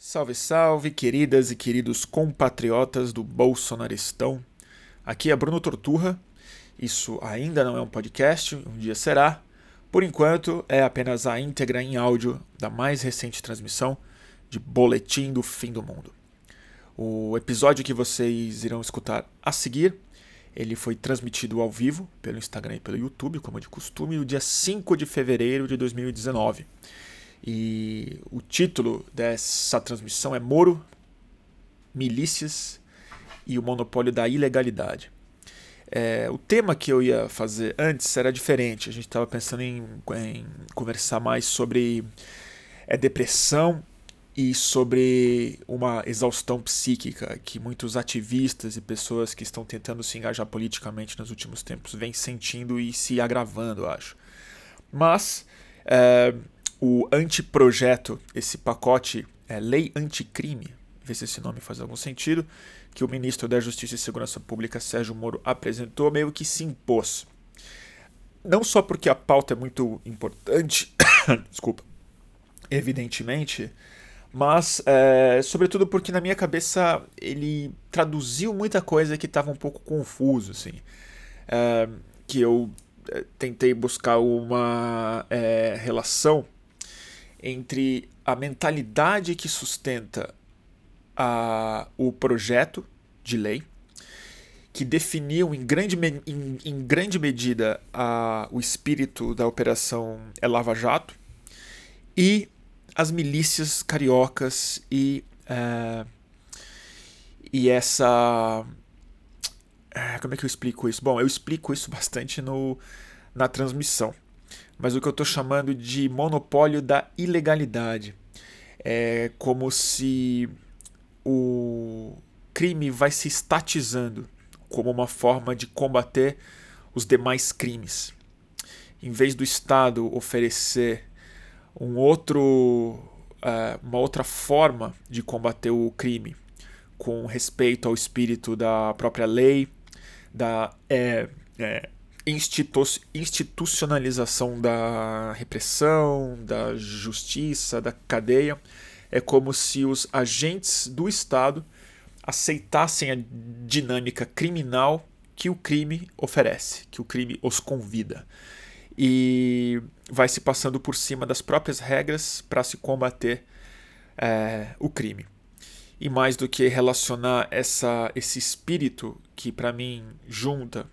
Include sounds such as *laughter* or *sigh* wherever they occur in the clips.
Salve, salve, queridas e queridos compatriotas do Bolsonaristão. Aqui é Bruno Torturra. Isso ainda não é um podcast, um dia será. Por enquanto, é apenas a íntegra em áudio da mais recente transmissão de Boletim do Fim do Mundo. O episódio que vocês irão escutar a seguir, ele foi transmitido ao vivo pelo Instagram e pelo YouTube, como de costume, no dia 5 de fevereiro de 2019. E o título dessa transmissão é Moro, Milícias e o Monopólio da Ilegalidade. É, o tema que eu ia fazer antes era diferente. A gente estava pensando em, em, conversar mais sobre é, depressão e sobre uma exaustão psíquica que muitos ativistas e pessoas que estão tentando se engajar politicamente nos últimos tempos vêm sentindo e se agravando, acho. Mas é, o anteprojeto, esse pacote é, Lei Anticrime, ver se esse nome faz algum sentido, que o ministro da Justiça e Segurança Pública, Sérgio Moro, apresentou, meio que se impôs. Não só porque a pauta é muito importante, *coughs* desculpa, evidentemente, mas é, sobretudo porque na minha cabeça ele traduziu muita coisa que estava um pouco confuso, assim, é, que eu é, tentei buscar uma é, relação entre a mentalidade que sustenta a, o projeto de lei, que definiu em grande, em, em grande medida a, o espírito da operação Lava Jato, e as milícias cariocas e, uh, e essa. Uh, como é que eu explico isso? Bom, eu explico isso bastante no, na transmissão mas o que eu estou chamando de monopólio da ilegalidade. É como se o crime vai se estatizando como uma forma de combater os demais crimes. Em vez do Estado oferecer um outro, uh, uma outra forma de combater o crime, com respeito ao espírito da própria lei, da é, é, institu institucionalização da repressão, da justiça, da cadeia. É como se os agentes do Estado aceitassem a dinâmica criminal que o crime oferece, que o crime os convida. E vai se passando por cima das próprias regras para se combater é, o crime. E mais do que relacionar essa, esse espírito que, para mim, junta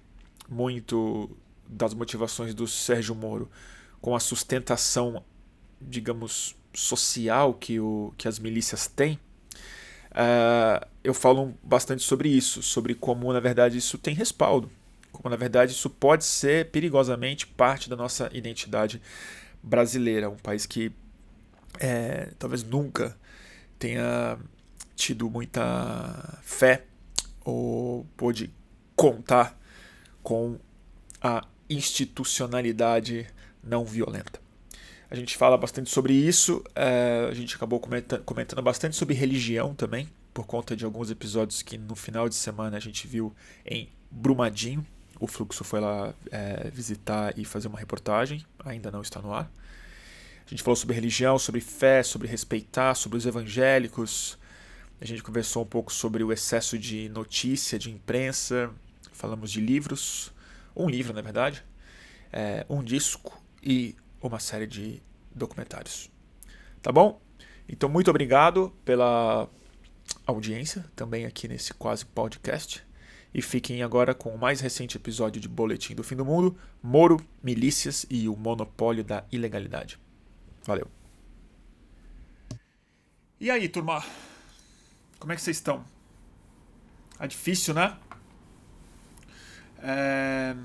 muito das motivações do Sérgio Moro com a sustentação, digamos, social que, o, que as milícias têm, uh, eu falo bastante sobre isso, sobre como, na verdade, isso tem respaldo, como, na verdade, isso pode ser perigosamente parte da nossa identidade brasileira, um país que é, talvez nunca tenha tido muita fé ou pôde contar com a institucionalidade não violenta. A gente fala bastante sobre isso, é, a gente acabou comentando, bastante sobre religião também, por conta de alguns episódios que no final de semana a gente viu em Brumadinho. O Fluxo foi lá é, visitar e fazer uma reportagem, ainda não está no ar. A gente falou sobre religião, sobre fé, sobre respeitar, sobre os evangélicos. A gente conversou um pouco sobre o excesso de notícia, de imprensa, falamos de livros, um livro na verdade, é, um disco e uma série de documentários. Tá bom? Então, muito obrigado pela audiência também aqui nesse quase podcast. E fiquem agora com o mais recente episódio de Boletim do Fim do Mundo: Moro, Milícias e o Monopólio da Ilegalidade. Valeu. E aí, turma? Como é que vocês estão? É difícil, né? É...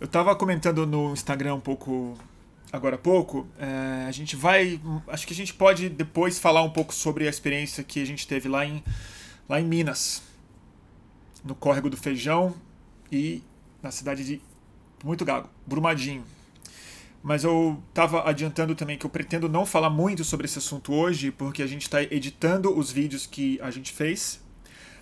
Eu estava comentando no Instagram um pouco agora há pouco. É, a gente vai. Acho que a gente pode depois falar um pouco sobre a experiência que a gente teve lá em, lá em Minas, no Córrego do Feijão e na cidade de Muito Gago, Brumadinho. Mas eu estava adiantando também que eu pretendo não falar muito sobre esse assunto hoje, porque a gente está editando os vídeos que a gente fez.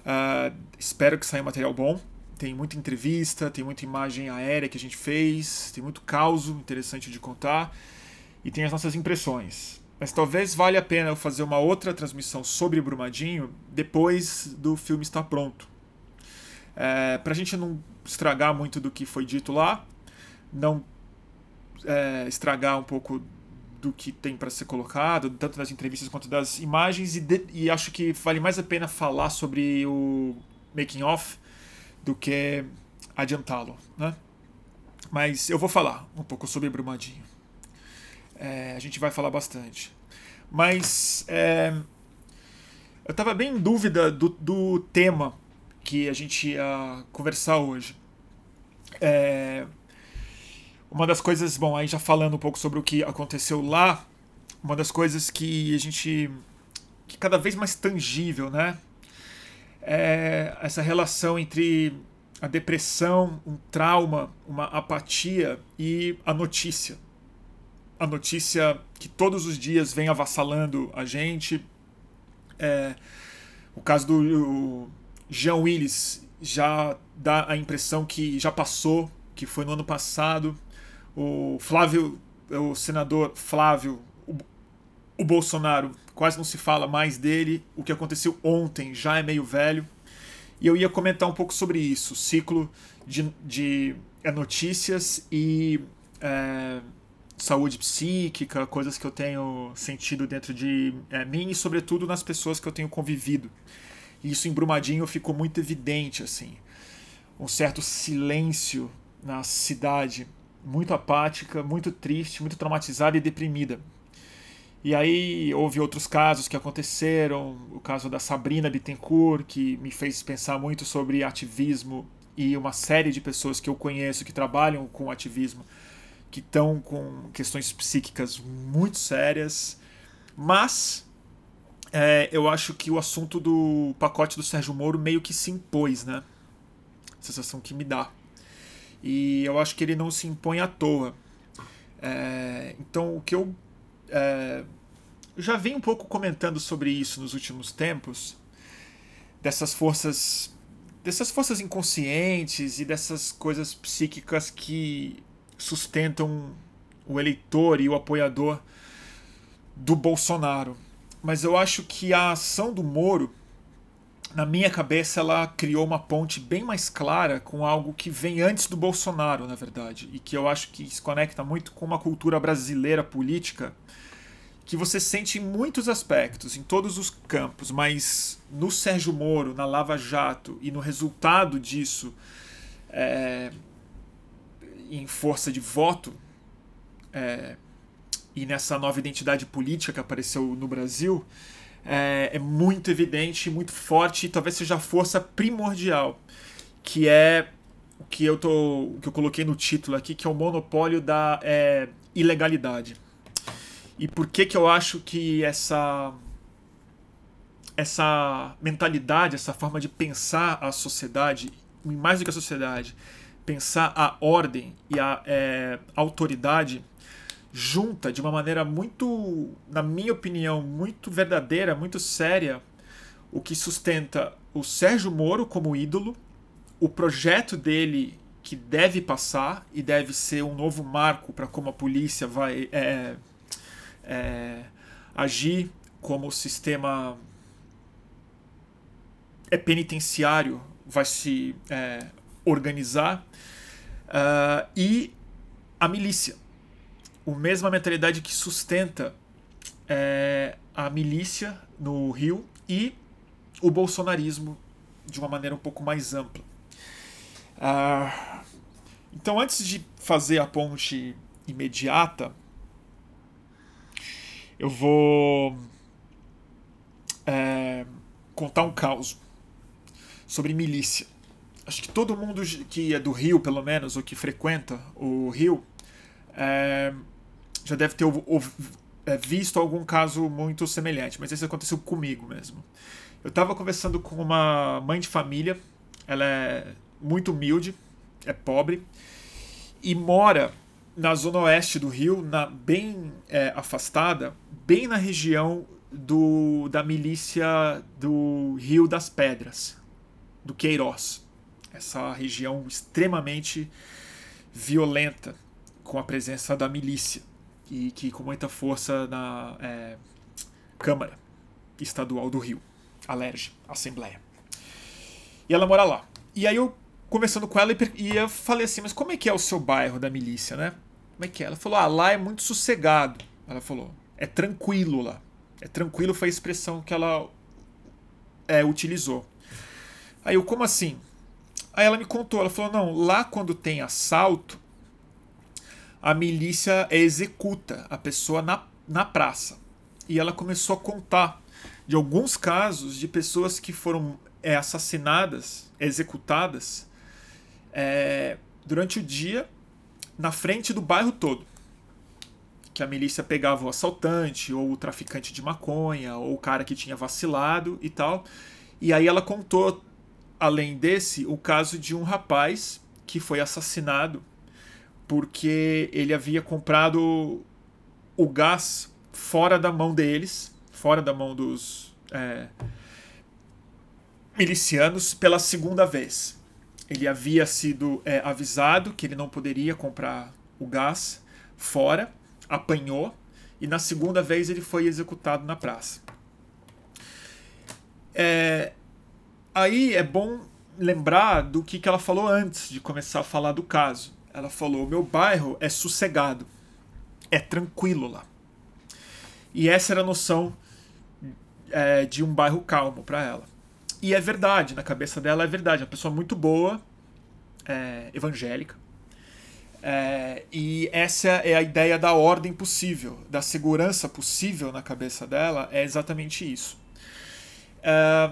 Uh, espero que saia um material bom. Tem muita entrevista, tem muita imagem aérea que a gente fez, tem muito caos interessante de contar e tem as nossas impressões. Mas talvez valha a pena eu fazer uma outra transmissão sobre Brumadinho depois do filme estar pronto. É, para a gente não estragar muito do que foi dito lá, não é, estragar um pouco do que tem para ser colocado, tanto das entrevistas quanto das imagens, e, de, e acho que vale mais a pena falar sobre o making off do que adiantá-lo, né? Mas eu vou falar um pouco sobre Brumadinho. É, a gente vai falar bastante. Mas é, eu estava bem em dúvida do, do tema que a gente ia conversar hoje. É, uma das coisas, bom, aí já falando um pouco sobre o que aconteceu lá, uma das coisas que a gente. que cada vez mais tangível, né? É essa relação entre a depressão, um trauma, uma apatia e a notícia. A notícia que todos os dias vem avassalando a gente. É, o caso do Jean Willis já dá a impressão que já passou, que foi no ano passado o Flávio, o senador Flávio, o, o Bolsonaro, quase não se fala mais dele. O que aconteceu ontem já é meio velho. E eu ia comentar um pouco sobre isso, ciclo de, de é, notícias e é, saúde psíquica, coisas que eu tenho sentido dentro de é, mim e, sobretudo, nas pessoas que eu tenho convivido. E isso em Brumadinho ficou muito evidente, assim. Um certo silêncio na cidade muito apática, muito triste, muito traumatizada e deprimida. E aí houve outros casos que aconteceram, o caso da Sabrina Bittencourt, que me fez pensar muito sobre ativismo e uma série de pessoas que eu conheço que trabalham com ativismo, que estão com questões psíquicas muito sérias. Mas é, eu acho que o assunto do pacote do Sérgio Moro meio que se impôs, né? Sensação que me dá. E eu acho que ele não se impõe à toa. É, então, o que eu é, já vim um pouco comentando sobre isso nos últimos tempos, dessas forças, dessas forças inconscientes e dessas coisas psíquicas que sustentam o eleitor e o apoiador do Bolsonaro. Mas eu acho que a ação do Moro na minha cabeça, ela criou uma ponte bem mais clara com algo que vem antes do Bolsonaro, na verdade, e que eu acho que se conecta muito com uma cultura brasileira política que você sente em muitos aspectos, em todos os campos, mas no Sérgio Moro, na Lava Jato e no resultado disso é, em força de voto é, e nessa nova identidade política que apareceu no Brasil é, é muito evidente, muito forte e talvez seja a força primordial, que é o que eu, tô, que eu coloquei no título aqui, que é o monopólio da é, ilegalidade. E por que, que eu acho que essa essa mentalidade, essa forma de pensar a sociedade, mais do que a sociedade, pensar a ordem e a é, autoridade junta de uma maneira muito, na minha opinião, muito verdadeira, muito séria, o que sustenta o Sérgio Moro como ídolo, o projeto dele que deve passar e deve ser um novo marco para como a polícia vai é, é, agir, como o sistema é penitenciário vai se é, organizar uh, e a milícia a mesma mentalidade que sustenta é, a milícia no Rio e o bolsonarismo de uma maneira um pouco mais ampla. Ah, então, antes de fazer a ponte imediata, eu vou é, contar um caos sobre milícia. Acho que todo mundo que é do Rio, pelo menos, ou que frequenta o Rio, é, já deve ter é, visto algum caso muito semelhante, mas esse aconteceu comigo mesmo. Eu estava conversando com uma mãe de família, ela é muito humilde, é pobre, e mora na zona oeste do Rio, na, bem é, afastada, bem na região do, da milícia do Rio das Pedras, do Queiroz. Essa região extremamente violenta com a presença da milícia. e que com muita força na é, Câmara Estadual do Rio, Alerj, Assembleia. E ela mora lá. E aí eu conversando com ela e eu falei assim, mas como é que é o seu bairro da milícia, né? Como é que é? Ela falou, ah, lá é muito sossegado. Ela falou, é tranquilo lá. É tranquilo foi a expressão que ela é, utilizou. Aí eu, como assim? Aí ela me contou, ela falou, não, lá quando tem assalto, a milícia executa a pessoa na, na praça. E ela começou a contar de alguns casos de pessoas que foram é, assassinadas, executadas, é, durante o dia na frente do bairro todo. Que a milícia pegava o assaltante, ou o traficante de maconha, ou o cara que tinha vacilado e tal. E aí ela contou, além desse, o caso de um rapaz que foi assassinado porque ele havia comprado o gás fora da mão deles, fora da mão dos é, milicianos, pela segunda vez. Ele havia sido é, avisado que ele não poderia comprar o gás fora, apanhou e na segunda vez ele foi executado na praça. É, aí é bom lembrar do que, que ela falou antes de começar a falar do caso. Ela falou: meu bairro é sossegado, é tranquilo lá. E essa era a noção é, de um bairro calmo para ela. E é verdade, na cabeça dela é verdade. É uma pessoa muito boa, é, evangélica. É, e essa é a ideia da ordem possível, da segurança possível na cabeça dela, é exatamente isso. É,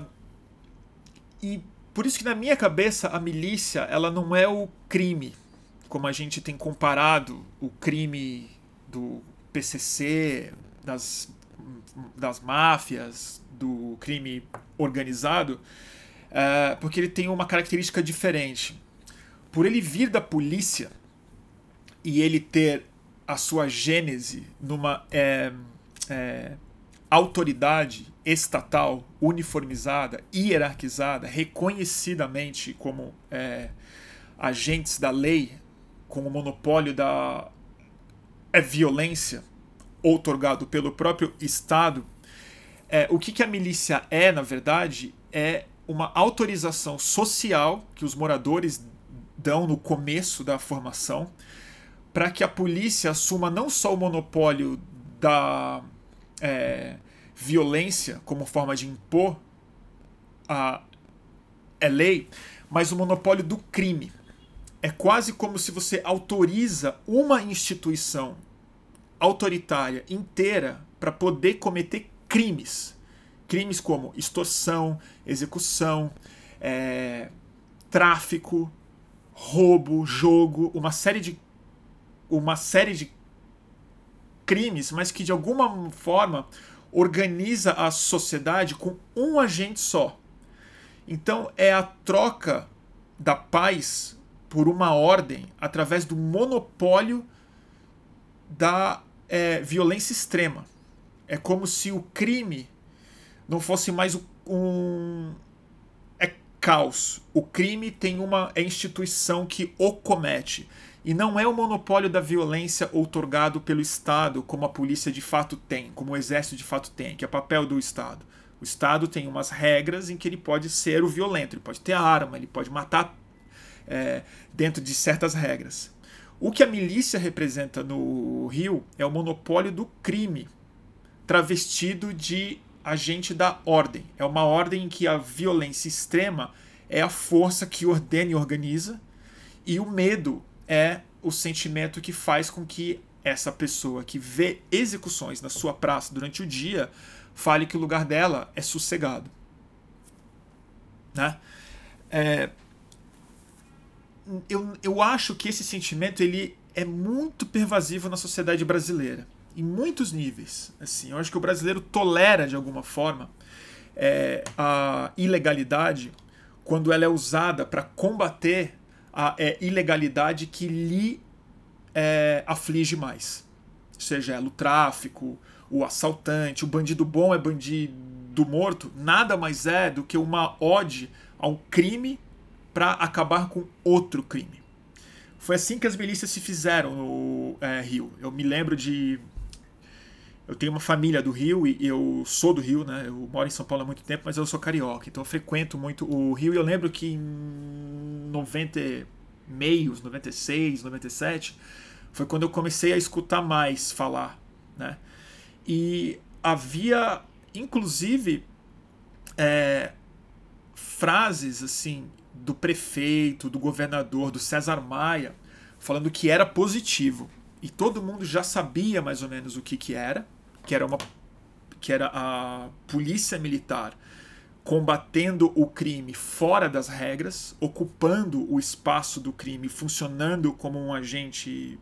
e por isso que na minha cabeça a milícia ela não é o crime, como a gente tem comparado o crime do PCC, das, das máfias, do crime organizado, é, porque ele tem uma característica diferente. Por ele vir da polícia e ele ter a sua gênese numa é, é, autoridade estatal uniformizada, hierarquizada, reconhecidamente como é, agentes da lei, com o monopólio da é, violência outorgado pelo próprio Estado, é, o que, que a milícia é, na verdade, é uma autorização social que os moradores dão no começo da formação para que a polícia assuma não só o monopólio da é, violência como forma de impor a, a lei, mas o monopólio do crime. É quase como se você autoriza uma instituição autoritária inteira para poder cometer crimes. Crimes como extorsão, execução, é, tráfico, roubo, jogo, uma série de uma série de crimes, mas que de alguma forma organiza a sociedade com um agente só. Então é a troca da paz por uma ordem através do monopólio da é, violência extrema. É como se o crime não fosse mais um. É caos. O crime tem uma é instituição que o comete. E não é o monopólio da violência outorgado pelo Estado, como a polícia de fato tem, como o exército de fato tem, que é papel do Estado. O Estado tem umas regras em que ele pode ser o violento, ele pode ter arma, ele pode matar é, dentro de certas regras. O que a milícia representa no Rio é o monopólio do crime, travestido de agente da ordem. É uma ordem em que a violência extrema é a força que ordena e organiza, e o medo é o sentimento que faz com que essa pessoa que vê execuções na sua praça durante o dia fale que o lugar dela é sossegado. Né? É, eu, eu acho que esse sentimento ele é muito pervasivo na sociedade brasileira em muitos níveis. Assim, eu acho que o brasileiro tolera de alguma forma é, a ilegalidade quando ela é usada para combater a é, ilegalidade que lhe é, aflige mais. Seja ela o tráfico, o assaltante, o bandido bom é bandido morto, nada mais é do que uma ode ao crime para acabar com outro crime. foi assim que as milícias se fizeram no é, Rio. Eu me lembro de. Eu tenho uma família do Rio e eu sou do Rio, né? Eu moro em São Paulo há muito tempo, mas eu sou carioca, então eu frequento muito o Rio. E eu lembro que em 90, meios, 96, 97, foi quando eu comecei a escutar mais falar, né? E havia, inclusive, é, frases assim do prefeito, do governador, do César Maia, falando que era positivo. E todo mundo já sabia mais ou menos o que, que era, que era uma que era a polícia militar combatendo o crime fora das regras, ocupando o espaço do crime, funcionando como um agente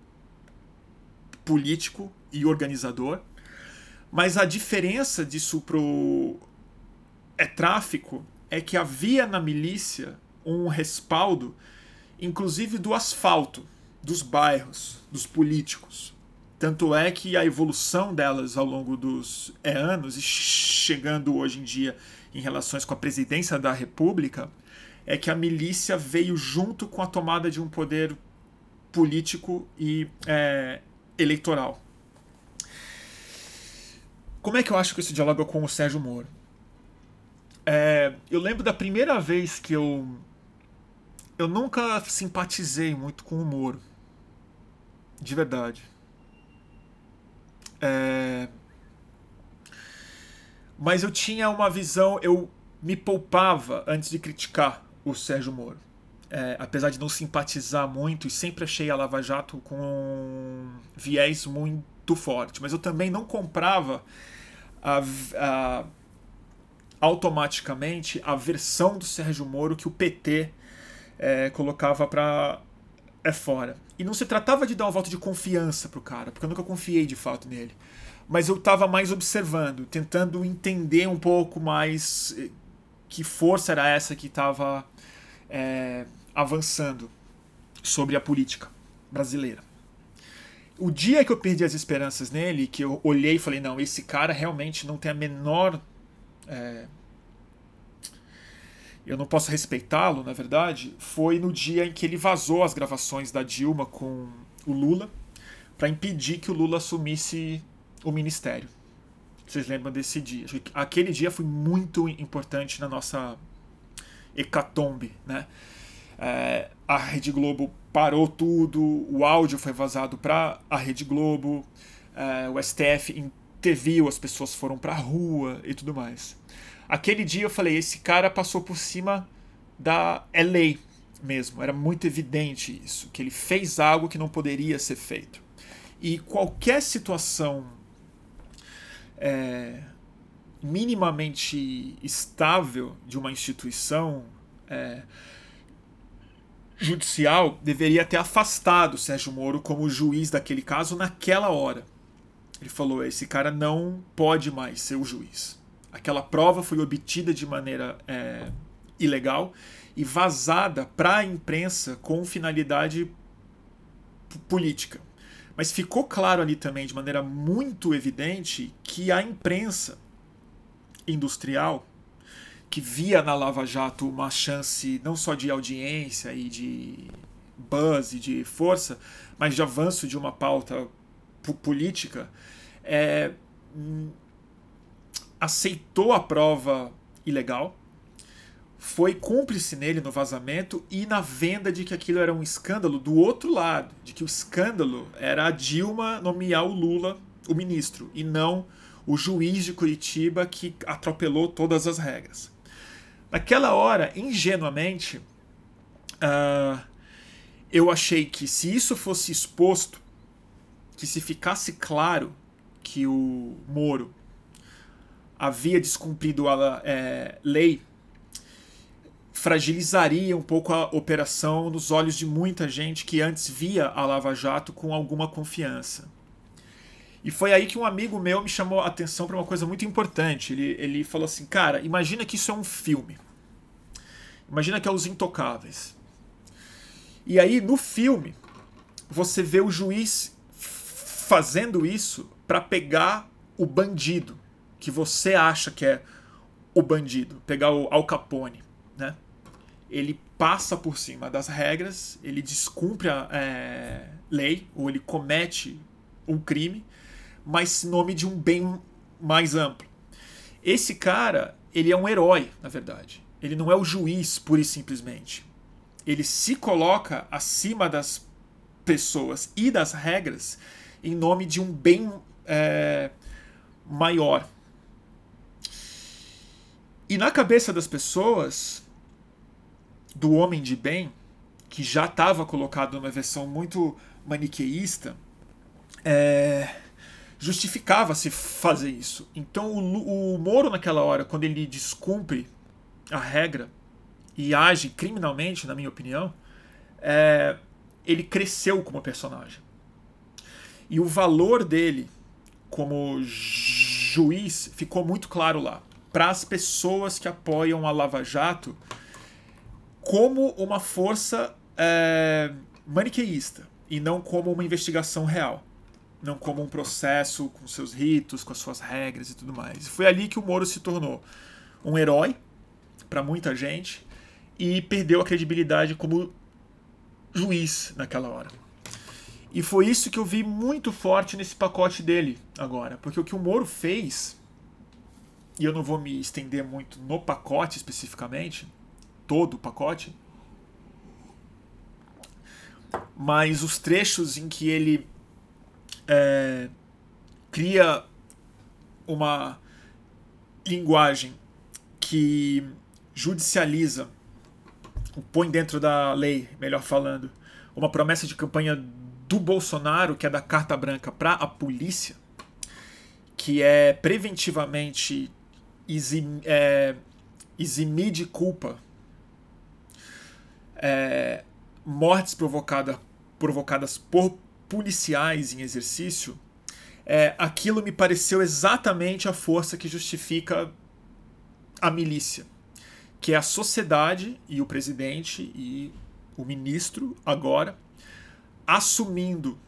político e organizador. Mas a diferença disso pro é tráfico é que havia na milícia um respaldo, inclusive do asfalto, dos bairros, dos políticos. Tanto é que a evolução delas ao longo dos é, anos, e chegando hoje em dia em relações com a presidência da República, é que a milícia veio junto com a tomada de um poder político e é, eleitoral. Como é que eu acho que isso dialoga com o Sérgio Moro? É, eu lembro da primeira vez que eu. Eu nunca simpatizei muito com o Moro. De verdade. É, mas eu tinha uma visão. Eu me poupava antes de criticar o Sérgio Moro. É, apesar de não simpatizar muito e sempre achei a Lava Jato com um viés muito forte. Mas eu também não comprava a, a automaticamente a versão do Sérgio Moro que o PT é, colocava para é fora. E não se tratava de dar uma volta de confiança pro cara, porque eu nunca confiei de fato nele. Mas eu estava mais observando, tentando entender um pouco mais eh, que força era essa que estava é, avançando sobre a política brasileira. O dia que eu perdi as esperanças nele, que eu olhei e falei, não, esse cara realmente não tem a menor é, eu não posso respeitá-lo, na verdade, foi no dia em que ele vazou as gravações da Dilma com o Lula para impedir que o Lula assumisse o ministério. Vocês lembram desse dia? Aquele dia foi muito importante na nossa hecatombe, né? É, a Rede Globo parou tudo, o áudio foi vazado para a Rede Globo, é, o STF interviu, as pessoas foram para a rua e tudo mais. Aquele dia eu falei, esse cara passou por cima da é lei mesmo, era muito evidente isso, que ele fez algo que não poderia ser feito. E qualquer situação é, minimamente estável de uma instituição é, judicial deveria ter afastado Sérgio Moro como juiz daquele caso naquela hora. Ele falou: esse cara não pode mais ser o juiz aquela prova foi obtida de maneira é, ilegal e vazada para a imprensa com finalidade política. Mas ficou claro ali também, de maneira muito evidente, que a imprensa industrial, que via na Lava Jato uma chance não só de audiência e de buzz e de força, mas de avanço de uma pauta política, é, aceitou a prova ilegal, foi cúmplice nele no vazamento e na venda de que aquilo era um escândalo do outro lado, de que o escândalo era a Dilma nomear o Lula o ministro e não o juiz de Curitiba que atropelou todas as regras. Naquela hora, ingenuamente, uh, eu achei que se isso fosse exposto, que se ficasse claro que o Moro havia descumprido a é, lei fragilizaria um pouco a operação nos olhos de muita gente que antes via a Lava Jato com alguma confiança. E foi aí que um amigo meu me chamou a atenção para uma coisa muito importante. Ele, ele falou assim: Cara, imagina que isso é um filme. Imagina que é Os Intocáveis. E aí, no filme, você vê o juiz fazendo isso para pegar o bandido que você acha que é o bandido, pegar o Al Capone, né? ele passa por cima das regras, ele descumpre a é, lei, ou ele comete um crime, mas em nome de um bem mais amplo. Esse cara, ele é um herói, na verdade. Ele não é o juiz, pura e simplesmente. Ele se coloca acima das pessoas e das regras em nome de um bem é, maior. E na cabeça das pessoas, do homem de bem, que já estava colocado numa versão muito maniqueísta, é, justificava-se fazer isso. Então o, o Moro, naquela hora, quando ele descumpre a regra e age criminalmente, na minha opinião, é, ele cresceu como personagem. E o valor dele como juiz ficou muito claro lá. Para as pessoas que apoiam a Lava Jato como uma força é, maniqueísta e não como uma investigação real. Não como um processo com seus ritos, com as suas regras e tudo mais. Foi ali que o Moro se tornou um herói para muita gente e perdeu a credibilidade como juiz naquela hora. E foi isso que eu vi muito forte nesse pacote dele agora, porque o que o Moro fez, e eu não vou me estender muito no pacote especificamente, todo o pacote, mas os trechos em que ele é, cria uma linguagem que judicializa, põe dentro da lei, melhor falando, uma promessa de campanha do Bolsonaro, que é da carta branca para a polícia, que é preventivamente exim, é, eximir de culpa. É, mortes provocada, provocadas por policiais em exercício, é, aquilo me pareceu exatamente a força que justifica a milícia, que é a sociedade e o presidente e o ministro agora assumindo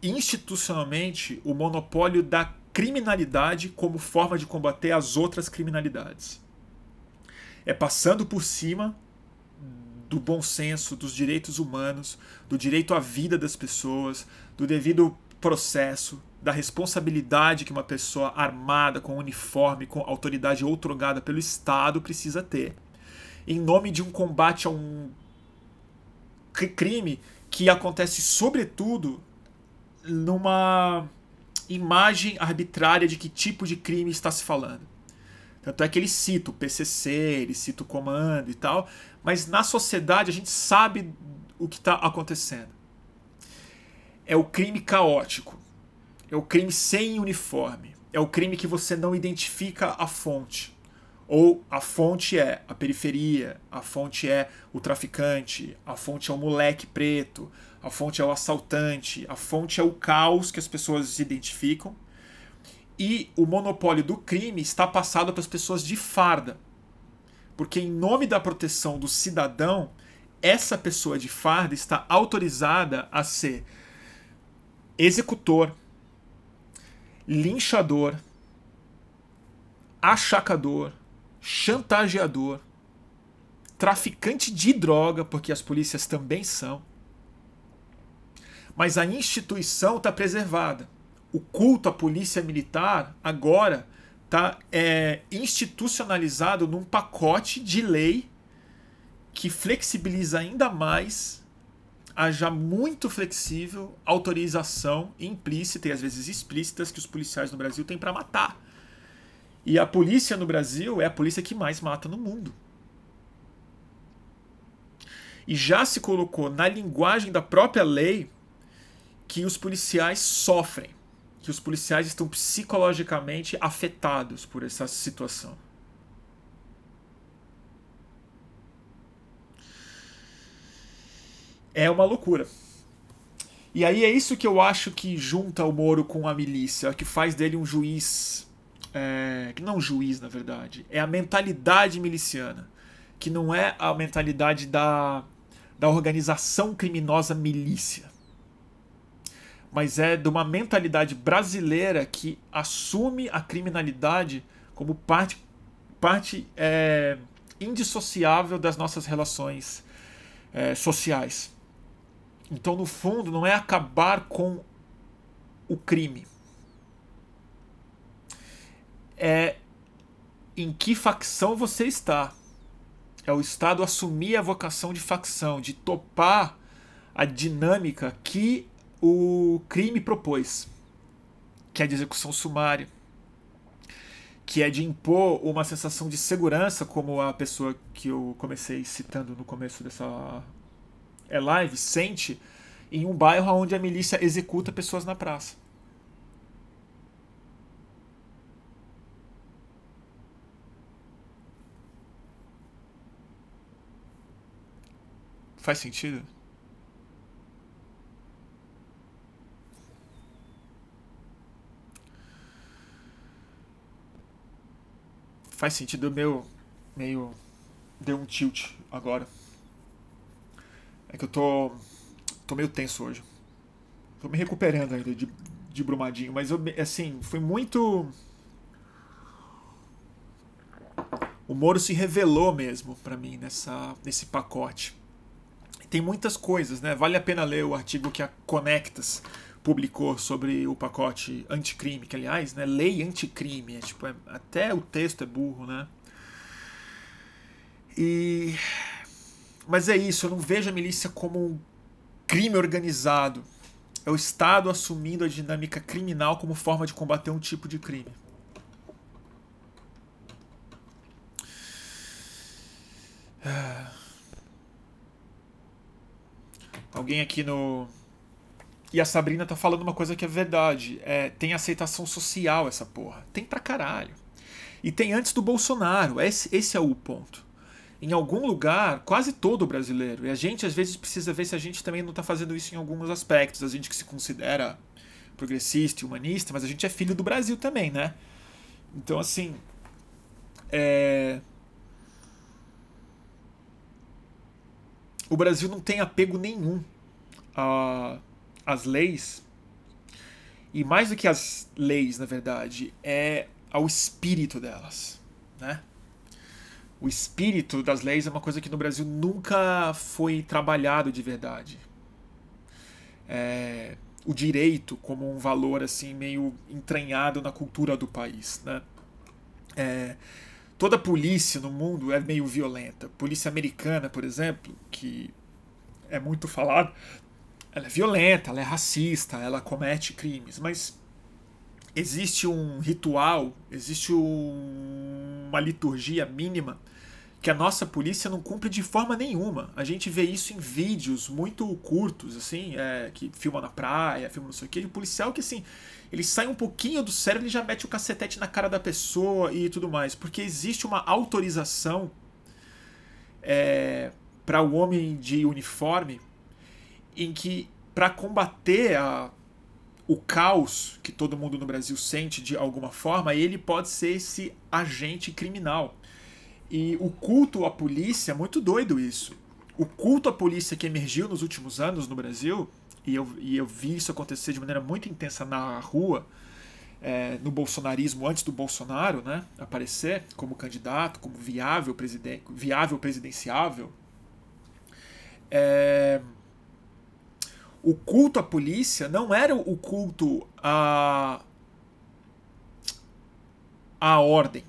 institucionalmente o monopólio da criminalidade como forma de combater as outras criminalidades. É passando por cima do bom senso, dos direitos humanos, do direito à vida das pessoas, do devido processo, da responsabilidade que uma pessoa armada, com uniforme, com autoridade outorgada pelo Estado precisa ter. Em nome de um combate a um crime que acontece, sobretudo, numa imagem arbitrária de que tipo de crime está se falando. Tanto é que ele cita o PCC, ele cita o comando e tal, mas na sociedade a gente sabe o que está acontecendo. É o crime caótico, é o crime sem uniforme, é o crime que você não identifica a fonte. Ou a fonte é a periferia, a fonte é o traficante, a fonte é o moleque preto, a fonte é o assaltante, a fonte é o caos que as pessoas identificam. E o monopólio do crime está passado para as pessoas de farda. Porque, em nome da proteção do cidadão, essa pessoa de farda está autorizada a ser executor, linchador, achacador, chantageador, traficante de droga, porque as polícias também são. Mas a instituição está preservada. O culto à polícia militar agora está é, institucionalizado num pacote de lei que flexibiliza ainda mais a já muito flexível autorização implícita e às vezes explícitas que os policiais no Brasil têm para matar. E a polícia no Brasil é a polícia que mais mata no mundo. E já se colocou na linguagem da própria lei que os policiais sofrem que os policiais estão psicologicamente afetados por essa situação. É uma loucura. E aí é isso que eu acho que junta o Moro com a milícia, que faz dele um juiz. É, não juiz, na verdade. É a mentalidade miliciana. Que não é a mentalidade da, da organização criminosa milícia mas é de uma mentalidade brasileira que assume a criminalidade como parte, parte é, indissociável das nossas relações é, sociais. Então, no fundo, não é acabar com o crime. É em que facção você está. É o Estado assumir a vocação de facção, de topar a dinâmica que o crime propôs, que é de execução sumária, que é de impor uma sensação de segurança, como a pessoa que eu comecei citando no começo dessa é live sente em um bairro onde a milícia executa pessoas na praça. Faz sentido? Faz sentido meu meio deu um tilt agora. É que eu tô tô meio tenso hoje. Tô me recuperando ainda de, de Brumadinho, mas eu assim, foi muito o Moro se revelou mesmo para mim nessa nesse pacote tem muitas coisas, né? Vale a pena ler o artigo que a Conectas publicou sobre o pacote anticrime, que aliás, né, lei anticrime, é, tipo, é, até o texto é burro, né? E mas é isso, eu não vejo a milícia como um crime organizado. É o Estado assumindo a dinâmica criminal como forma de combater um tipo de crime. Ah. Alguém aqui no. E a Sabrina tá falando uma coisa que é verdade. É, tem aceitação social essa porra. Tem pra caralho. E tem antes do Bolsonaro. Esse, esse é o ponto. Em algum lugar, quase todo brasileiro. E a gente às vezes precisa ver se a gente também não tá fazendo isso em alguns aspectos. A gente que se considera progressista e humanista, mas a gente é filho do Brasil também, né? Então, assim. É o Brasil não tem apego nenhum às leis, e mais do que as leis, na verdade, é ao espírito delas. Né? O espírito das leis é uma coisa que no Brasil nunca foi trabalhado de verdade. É, o direito como um valor assim meio entranhado na cultura do país. Né? É, Toda polícia no mundo é meio violenta. Polícia americana, por exemplo, que é muito falado, ela é violenta, ela é racista, ela comete crimes, mas existe um ritual, existe um, uma liturgia mínima que a nossa polícia não cumpre de forma nenhuma. A gente vê isso em vídeos muito curtos, assim, é, que filma na praia, filma não sei o que, de policial que assim ele sai um pouquinho do cérebro e já mete o cacetete na cara da pessoa e tudo mais. Porque existe uma autorização é, para o homem de uniforme em que, para combater a, o caos que todo mundo no Brasil sente de alguma forma, ele pode ser esse agente criminal. E o culto à polícia é muito doido isso. O culto à polícia que emergiu nos últimos anos no Brasil e eu, e eu vi isso acontecer de maneira muito intensa na rua, é, no bolsonarismo antes do Bolsonaro né, aparecer como candidato, como viável, presiden viável presidenciável. É, o culto à polícia não era o culto à, à ordem,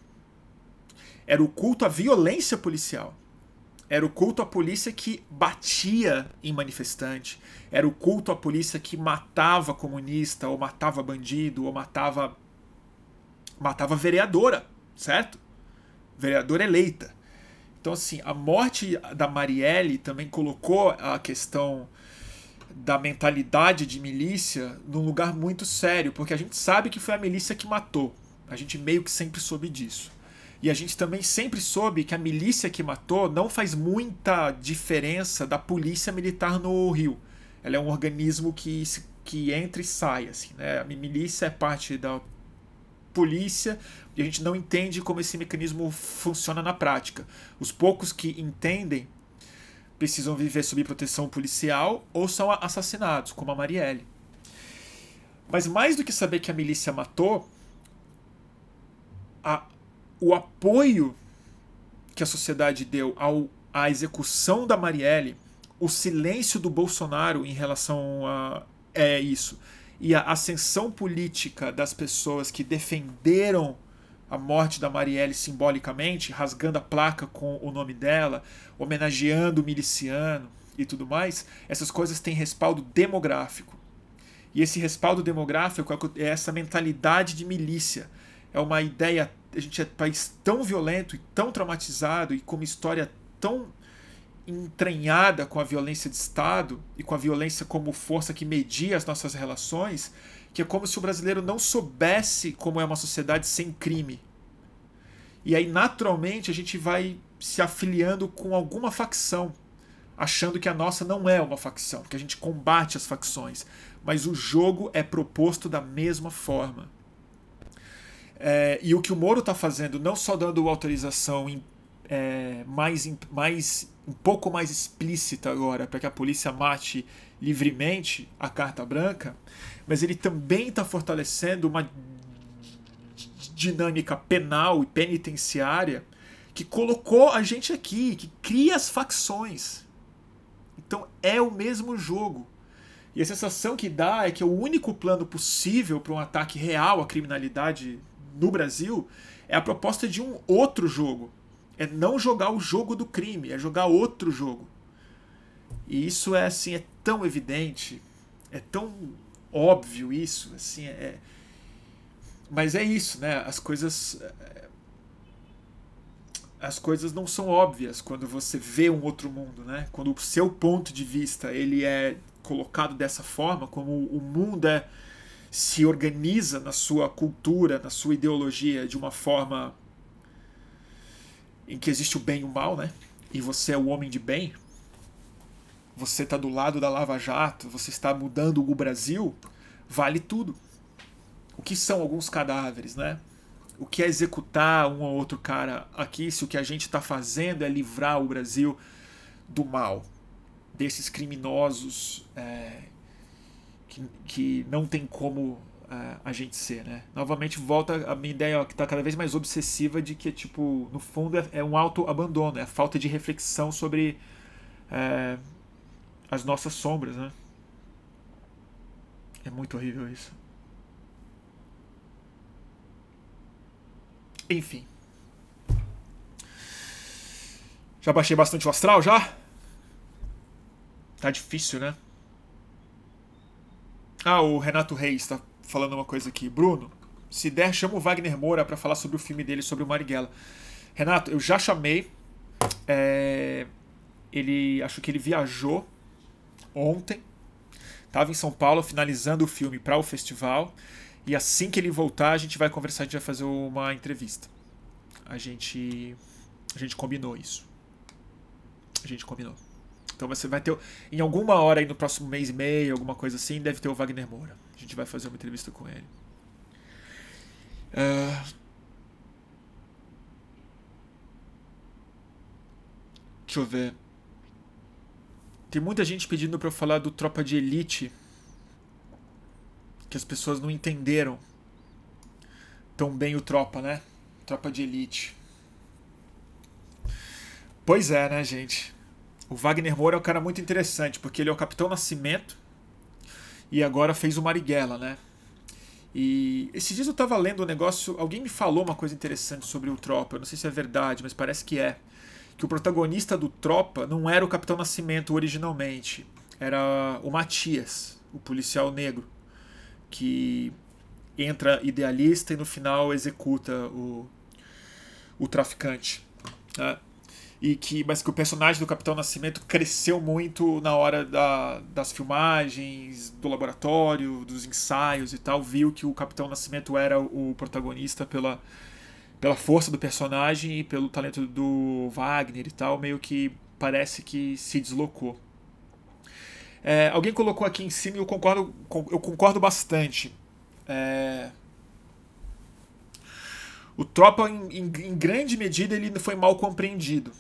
era o culto à violência policial. Era o culto à polícia que batia em manifestante. Era o culto à polícia que matava comunista, ou matava bandido, ou matava. matava vereadora, certo? Vereadora eleita. Então, assim, a morte da Marielle também colocou a questão da mentalidade de milícia num lugar muito sério, porque a gente sabe que foi a milícia que matou. A gente meio que sempre soube disso. E a gente também sempre soube que a milícia que matou não faz muita diferença da polícia militar no Rio. Ela é um organismo que, que entra e sai. Assim, né? A milícia é parte da polícia e a gente não entende como esse mecanismo funciona na prática. Os poucos que entendem precisam viver sob proteção policial ou são assassinados, como a Marielle. Mas mais do que saber que a milícia matou, a, o apoio que a sociedade deu ao, à execução da Marielle, o silêncio do Bolsonaro em relação a é isso e a ascensão política das pessoas que defenderam a morte da Marielle simbolicamente, rasgando a placa com o nome dela, homenageando o miliciano e tudo mais, essas coisas têm respaldo demográfico. E esse respaldo demográfico é, é essa mentalidade de milícia. É uma ideia. A gente é um país tão violento e tão traumatizado e com uma história tão entranhada com a violência de Estado e com a violência como força que media as nossas relações, que é como se o brasileiro não soubesse como é uma sociedade sem crime. E aí, naturalmente, a gente vai se afiliando com alguma facção, achando que a nossa não é uma facção, que a gente combate as facções. Mas o jogo é proposto da mesma forma. É, e o que o Moro está fazendo, não só dando autorização é, mais, mais um pouco mais explícita agora para que a polícia mate livremente a carta branca, mas ele também está fortalecendo uma dinâmica penal e penitenciária que colocou a gente aqui, que cria as facções. Então é o mesmo jogo. E a sensação que dá é que o único plano possível para um ataque real à criminalidade no Brasil é a proposta de um outro jogo, é não jogar o jogo do crime, é jogar outro jogo. E isso é assim, é tão evidente, é tão óbvio isso, assim, é mas é isso, né? As coisas é, as coisas não são óbvias quando você vê um outro mundo, né? Quando o seu ponto de vista ele é colocado dessa forma, como o mundo é, se organiza na sua cultura, na sua ideologia de uma forma em que existe o bem e o mal, né? E você é o homem de bem. Você está do lado da Lava Jato, você está mudando o Brasil, vale tudo. O que são alguns cadáveres, né? O que é executar um ou outro cara aqui, se o que a gente está fazendo é livrar o Brasil do mal, desses criminosos é, que, que não tem como a, gente ser, né? Novamente volta a minha ideia ó, que está cada vez mais obsessiva de que tipo no fundo é, é um auto abandono, é a falta de reflexão sobre é, as nossas sombras, né? É muito horrível isso. Enfim. Já baixei bastante o astral já? Tá difícil, né? Ah, o Renato Reis tá falando uma coisa aqui. Bruno, se der, chama o Wagner Moura para falar sobre o filme dele, sobre o Marighella. Renato, eu já chamei. É... Ele. Acho que ele viajou ontem. Estava em São Paulo finalizando o filme para o festival. E assim que ele voltar, a gente vai conversar, a gente vai fazer uma entrevista. A gente. A gente combinou isso. A gente combinou. Então você vai ter. Em alguma hora aí no próximo mês e meio, alguma coisa assim, deve ter o Wagner Moura. A gente vai fazer uma entrevista com ele. Uh... Deixa eu ver. Tem muita gente pedindo para eu falar do Tropa de Elite. Que as pessoas não entenderam tão bem o Tropa, né? Tropa de Elite. Pois é, né, gente? O Wagner Moura é um cara muito interessante, porque ele é o Capitão Nascimento e agora fez o Marighella, né? E esses dias eu tava lendo um negócio, alguém me falou uma coisa interessante sobre o Tropa, eu não sei se é verdade, mas parece que é. Que o protagonista do Tropa não era o Capitão Nascimento originalmente, era o Matias, o policial negro, que entra idealista e no final executa o, o traficante. Né? E que mas que o personagem do Capitão Nascimento cresceu muito na hora da, das filmagens, do laboratório, dos ensaios e tal, viu que o Capitão Nascimento era o protagonista pela pela força do personagem e pelo talento do Wagner e tal, meio que parece que se deslocou. É, alguém colocou aqui em cima e eu concordo, eu concordo bastante. É, o Tropa, em, em, em, grande medida, ele foi mal compreendido.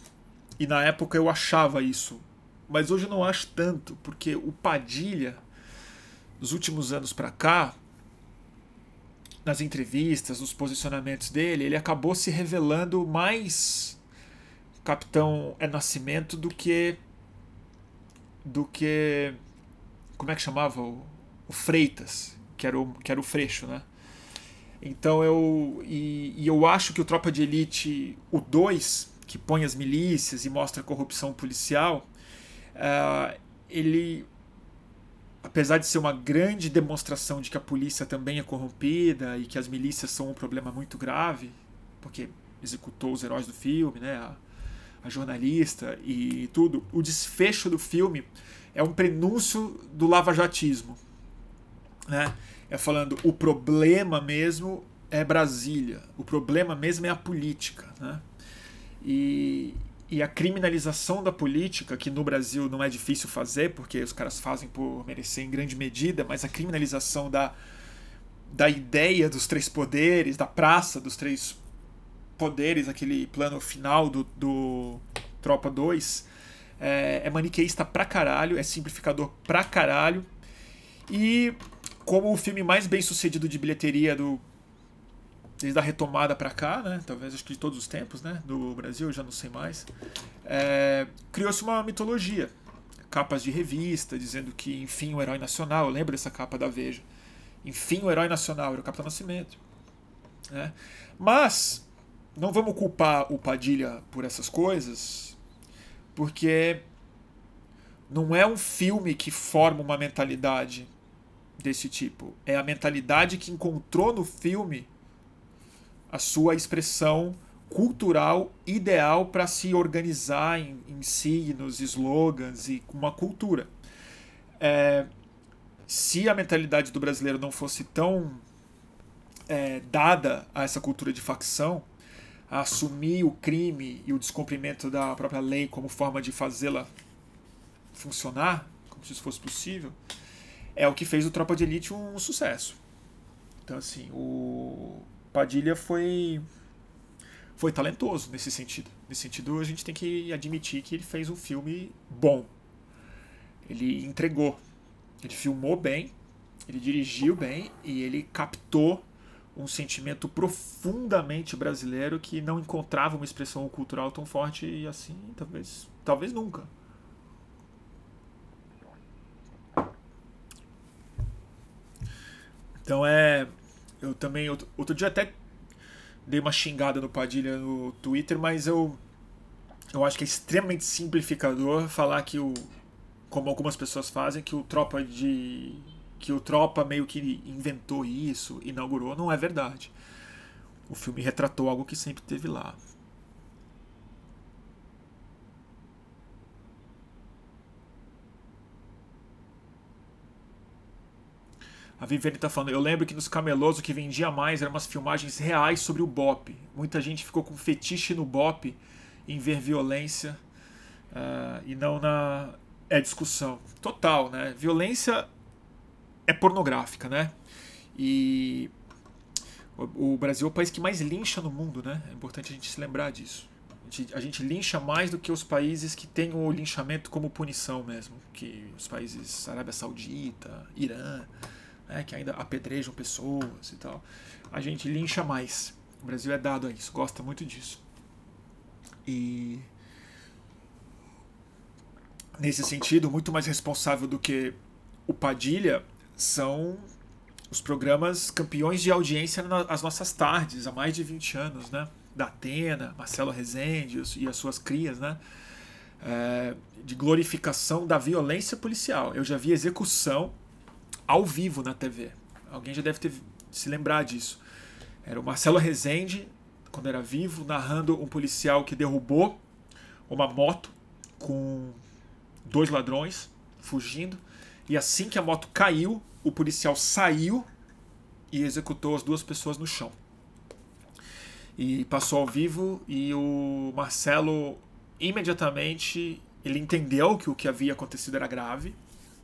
E na época eu achava isso. Mas hoje eu não acho tanto, porque o Padilha, nos últimos anos para cá, nas entrevistas, nos posicionamentos dele, ele acabou se revelando mais Capitão é Nascimento do que do que como é que chamava o, o Freitas, que era o que era o Freixo, né? Então eu e, e eu acho que o Tropa de Elite o 2, que põe as milícias e mostra a corrupção policial, uh, ele apesar de ser uma grande demonstração de que a polícia também é corrompida e que as milícias são um problema muito grave, porque executou os heróis do filme, né, a, a jornalista e tudo, o desfecho do filme é um prenúncio do lavajatismo. Né? É falando o problema mesmo é Brasília, o problema mesmo é a política. Né? E, e a criminalização da política, que no Brasil não é difícil fazer, porque os caras fazem por merecer em grande medida, mas a criminalização da, da ideia dos três poderes, da praça dos três poderes, aquele plano final do, do Tropa 2, é, é maniqueísta pra caralho, é simplificador pra caralho. E como o filme mais bem sucedido de bilheteria do desde a retomada para cá, né? Talvez acho que de todos os tempos, né? Do Brasil, já não sei mais. É, Criou-se uma mitologia, capas de revista dizendo que enfim o herói nacional. Eu lembro dessa capa da Veja. Enfim o herói nacional era o Capitão Nascimento. Né? Mas não vamos culpar o Padilha por essas coisas, porque não é um filme que forma uma mentalidade desse tipo. É a mentalidade que encontrou no filme a sua expressão cultural ideal para se organizar em, em, signos, slogans e uma cultura. É, se a mentalidade do brasileiro não fosse tão é, dada a essa cultura de facção, a assumir o crime e o descumprimento da própria lei como forma de fazê-la funcionar, como se isso fosse possível, é o que fez o Tropa de Elite um sucesso. Então, assim, o, Padilha foi foi talentoso nesse sentido. Nesse sentido, a gente tem que admitir que ele fez um filme bom. Ele entregou. Ele filmou bem, ele dirigiu bem e ele captou um sentimento profundamente brasileiro que não encontrava uma expressão cultural tão forte e assim, talvez, talvez nunca. Então é eu também, outro, outro dia até dei uma xingada no Padilha no Twitter, mas eu, eu acho que é extremamente simplificador falar que o. Como algumas pessoas fazem, que o Tropa de. que o Tropa meio que inventou isso, inaugurou, não é verdade. O filme retratou algo que sempre teve lá. A Viviane tá falando, eu lembro que nos camelôs o que vendia mais eram umas filmagens reais sobre o Bop. Muita gente ficou com fetiche no Bop em ver violência uh, e não na. É discussão. Total, né? Violência é pornográfica, né? E o Brasil é o país que mais lincha no mundo, né? É importante a gente se lembrar disso. A gente, a gente lincha mais do que os países que têm o linchamento como punição mesmo, que os países Arábia Saudita, Irã né, que ainda apedrejam pessoas e tal, a gente lincha mais. O Brasil é dado a isso, gosta muito disso. E nesse sentido, muito mais responsável do que o Padilha são os programas campeões de audiência nas nossas tardes, há mais de 20 anos, né? Da Atena, Marcelo Rezende e as suas crias, né? É, de glorificação da violência policial. Eu já vi execução ao vivo na TV. Alguém já deve ter se lembrar disso. Era o Marcelo Rezende, quando era vivo, narrando um policial que derrubou uma moto com dois ladrões fugindo. E assim que a moto caiu, o policial saiu e executou as duas pessoas no chão. E passou ao vivo e o Marcelo imediatamente ele entendeu que o que havia acontecido era grave.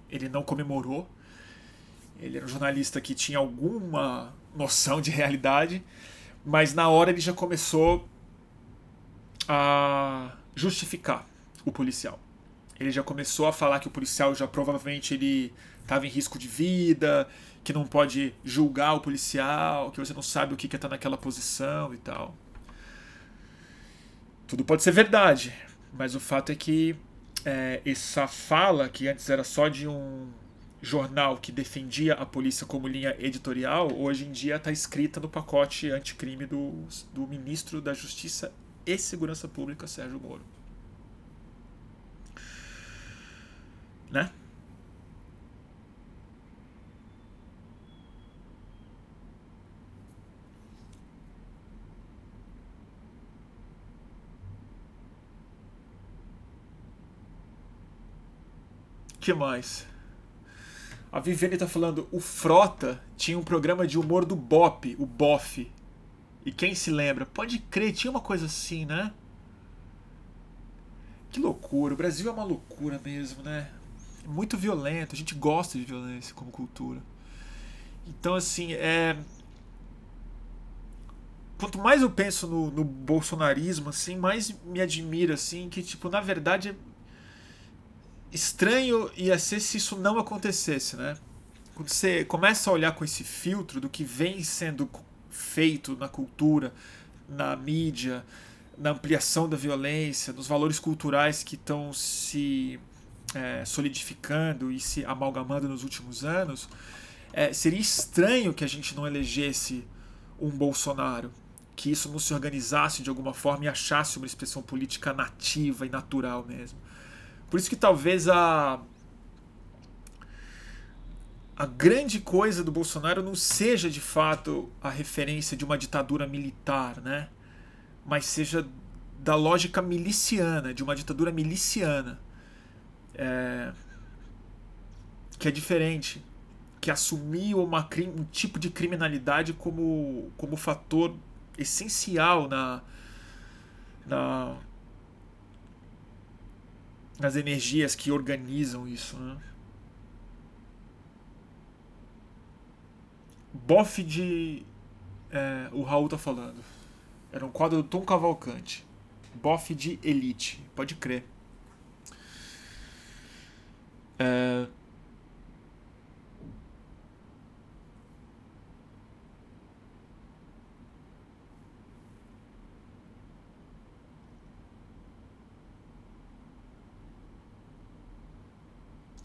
Ele não comemorou, ele era um jornalista que tinha alguma noção de realidade, mas na hora ele já começou a justificar o policial. Ele já começou a falar que o policial já provavelmente ele estava em risco de vida, que não pode julgar o policial, que você não sabe o que é estar naquela posição e tal. Tudo pode ser verdade, mas o fato é que é, essa fala, que antes era só de um jornal que defendia a polícia como linha editorial, hoje em dia está escrita no pacote anticrime do, do ministro da Justiça e Segurança Pública, Sérgio Moro. Né? que mais? A Viviane tá falando, o Frota tinha um programa de humor do Bop, o Boff. E quem se lembra? Pode crer, tinha uma coisa assim, né? Que loucura, o Brasil é uma loucura mesmo, né? Muito violento, a gente gosta de violência como cultura. Então, assim, é. Quanto mais eu penso no, no bolsonarismo, assim, mais me admira, assim, que, tipo, na verdade estranho ia ser se isso não acontecesse, né? Quando você começa a olhar com esse filtro do que vem sendo feito na cultura, na mídia, na ampliação da violência, nos valores culturais que estão se é, solidificando e se amalgamando nos últimos anos, é, seria estranho que a gente não elegesse um Bolsonaro, que isso não se organizasse de alguma forma e achasse uma expressão política nativa e natural mesmo. Por isso que talvez a a grande coisa do Bolsonaro não seja de fato a referência de uma ditadura militar, né? Mas seja da lógica miliciana, de uma ditadura miliciana. É... Que é diferente. Que assumiu uma, um tipo de criminalidade como, como fator essencial na, na, nas energias que organizam isso. Né? Boff de. É, o Raul tá falando. Era um quadro do Tom Cavalcante. Boff de Elite. Pode crer. É,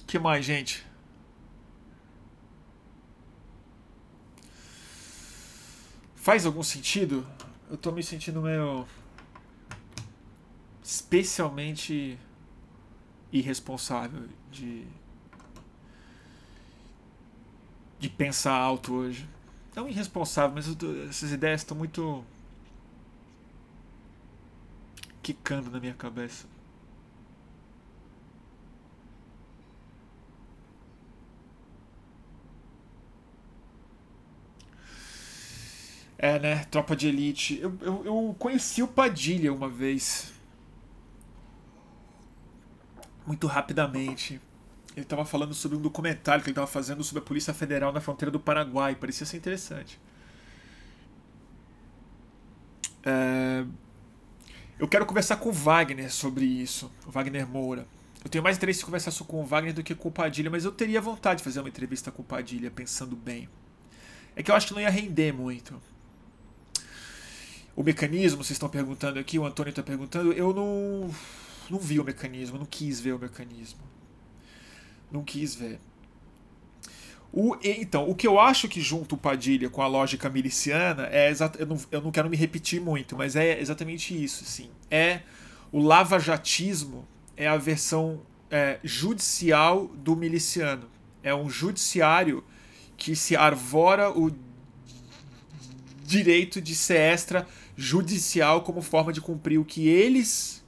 que mais, gente? Faz algum sentido? Eu tô me sentindo meio. especialmente irresponsável de. de pensar alto hoje. Não irresponsável, mas tô, essas ideias estão muito. quicando na minha cabeça. É, né? Tropa de Elite. Eu, eu, eu conheci o Padilha uma vez. Muito rapidamente. Ele estava falando sobre um documentário que ele estava fazendo sobre a Polícia Federal na fronteira do Paraguai. Parecia ser interessante. É... Eu quero conversar com o Wagner sobre isso. O Wagner Moura. Eu tenho mais interesse em conversar com o Wagner do que com o Padilha, mas eu teria vontade de fazer uma entrevista com o Padilha, pensando bem. É que eu acho que não ia render muito o mecanismo, vocês estão perguntando aqui, o Antônio está perguntando, eu não, não vi o mecanismo, não quis ver o mecanismo. Não quis ver. O, então, o que eu acho que junta o Padilha com a lógica miliciana é exatamente. Eu não, eu não quero me repetir muito, mas é exatamente isso. Assim, é o lavajatismo é a versão é, judicial do miliciano. É um judiciário que se arvora o direito de ser extra judicial como forma de cumprir o que eles,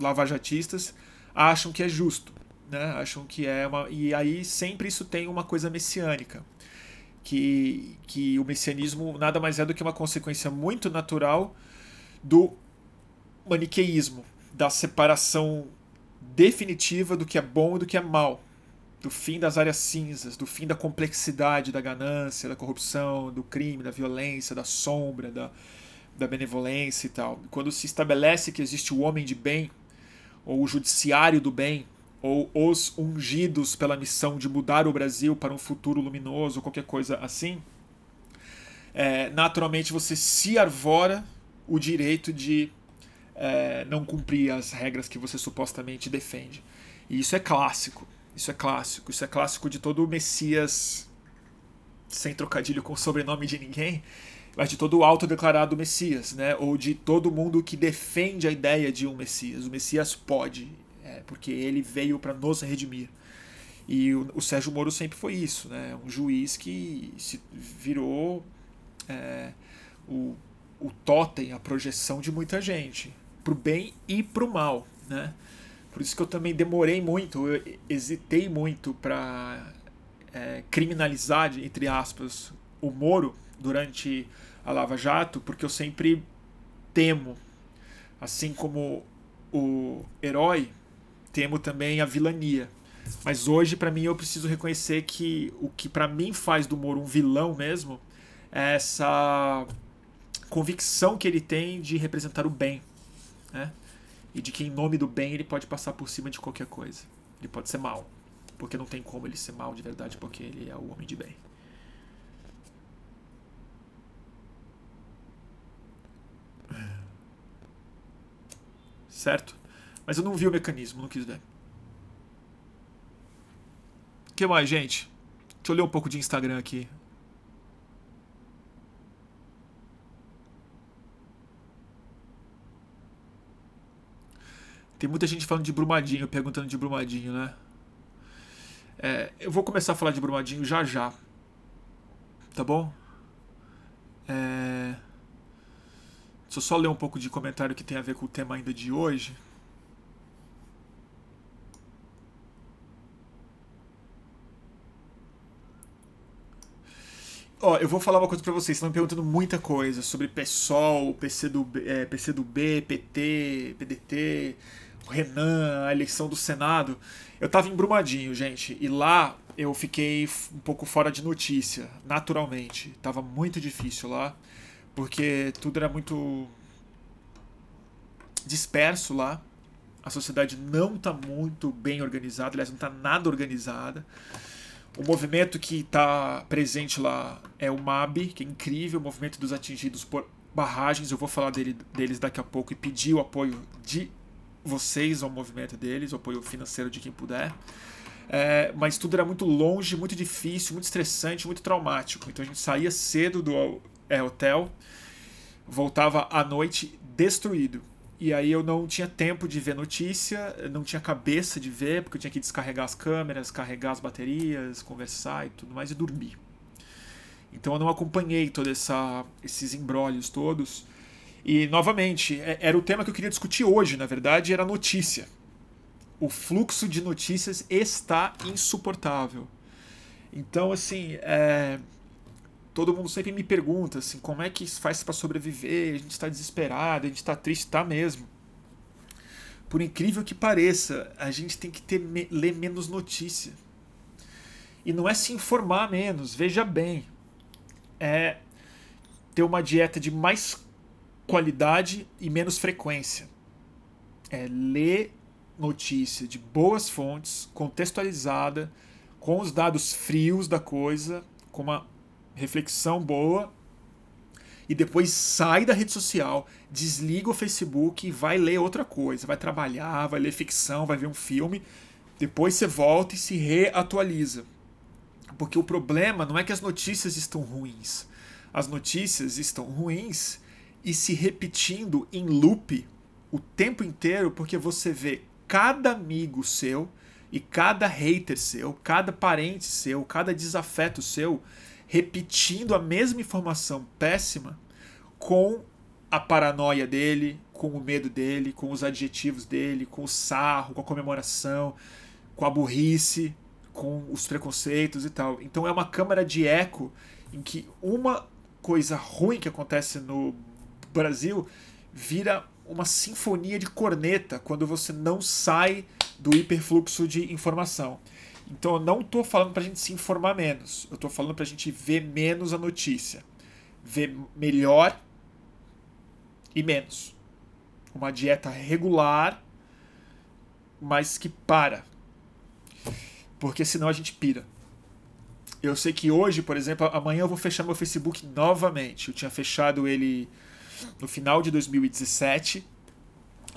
lavajatistas, acham que é justo. Né? Acham que é uma. E aí sempre isso tem uma coisa messiânica. Que, que o messianismo nada mais é do que uma consequência muito natural do maniqueísmo, da separação definitiva do que é bom e do que é mal, do fim das áreas cinzas, do fim da complexidade da ganância, da corrupção, do crime, da violência, da sombra, da, da benevolência e tal. Quando se estabelece que existe o homem de bem, ou o judiciário do bem, ou os ungidos pela missão de mudar o Brasil para um futuro luminoso, ou qualquer coisa assim, é, naturalmente você se arvora o direito de é, não cumprir as regras que você supostamente defende. E isso é clássico. Isso é clássico. Isso é clássico de todo Messias, sem trocadilho com o sobrenome de ninguém, mas de todo autodeclarado Messias, né? Ou de todo mundo que defende a ideia de um Messias. O Messias pode, é, porque ele veio para nos redimir. E o, o, Sérgio Moro sempre foi isso, né? Um juiz que se virou é, o, o totem, a projeção de muita gente, pro bem e pro mal, né? Por isso que eu também demorei muito, eu hesitei muito para é, criminalizar, entre aspas, o Moro durante a Lava Jato, porque eu sempre temo, assim como o herói, temo também a vilania. Mas hoje, para mim, eu preciso reconhecer que o que para mim faz do Moro um vilão mesmo é essa convicção que ele tem de representar o bem, né? E de que em nome do bem ele pode passar por cima de qualquer coisa. Ele pode ser mal, porque não tem como ele ser mal de verdade, porque ele é o homem de bem. Certo? Mas eu não vi o mecanismo, não quis ver. O que mais, gente? Deixa eu ler um pouco de Instagram aqui. Tem muita gente falando de Brumadinho, perguntando de Brumadinho, né? É, eu vou começar a falar de Brumadinho já já. Tá bom? É... Deixa eu só ler um pouco de comentário que tem a ver com o tema ainda de hoje. Ó, eu vou falar uma coisa para vocês. Estão me perguntando muita coisa sobre PSOL, PCdoB, é, PCdoB PT, PDT, Renan, a eleição do Senado. Eu tava em Brumadinho, gente, e lá eu fiquei um pouco fora de notícia, naturalmente. Tava muito difícil lá, porque tudo era muito disperso lá. A sociedade não tá muito bem organizada, aliás, não tá nada organizada. O movimento que está presente lá é o MAB, que é incrível, o movimento dos atingidos por barragens. Eu vou falar dele, deles daqui a pouco e pedir o apoio de vocês ao movimento deles, o apoio financeiro de quem puder. É, mas tudo era muito longe, muito difícil, muito estressante, muito traumático. Então a gente saía cedo do é, hotel, voltava à noite destruído. E aí eu não tinha tempo de ver notícia, não tinha cabeça de ver, porque eu tinha que descarregar as câmeras, carregar as baterias, conversar e tudo mais e dormir. Então eu não acompanhei todos esses embrólios todos. E, novamente, é, era o tema que eu queria discutir hoje, na verdade, era notícia. O fluxo de notícias está insuportável. Então, assim, é... todo mundo sempre me pergunta assim, como é que faz para sobreviver? A gente está desesperado, a gente está triste, está mesmo. Por incrível que pareça, a gente tem que ter, ler menos notícia. E não é se informar menos, veja bem. É ter uma dieta de mais qualidade e menos frequência. É ler notícia de boas fontes, contextualizada, com os dados frios da coisa, com uma reflexão boa, e depois sai da rede social, desliga o Facebook e vai ler outra coisa, vai trabalhar, vai ler ficção, vai ver um filme, depois você volta e se reatualiza. Porque o problema não é que as notícias estão ruins. As notícias estão ruins e se repetindo em loop o tempo inteiro, porque você vê cada amigo seu e cada hater seu, cada parente seu, cada desafeto seu repetindo a mesma informação péssima com a paranoia dele, com o medo dele, com os adjetivos dele, com o sarro, com a comemoração, com a burrice, com os preconceitos e tal. Então é uma câmara de eco em que uma coisa ruim que acontece no Brasil vira uma sinfonia de corneta quando você não sai do hiperfluxo de informação. Então eu não estou falando para a gente se informar menos, eu estou falando para a gente ver menos a notícia, ver melhor e menos. Uma dieta regular, mas que para. Porque senão a gente pira. Eu sei que hoje, por exemplo, amanhã eu vou fechar meu Facebook novamente. Eu tinha fechado ele no final de 2017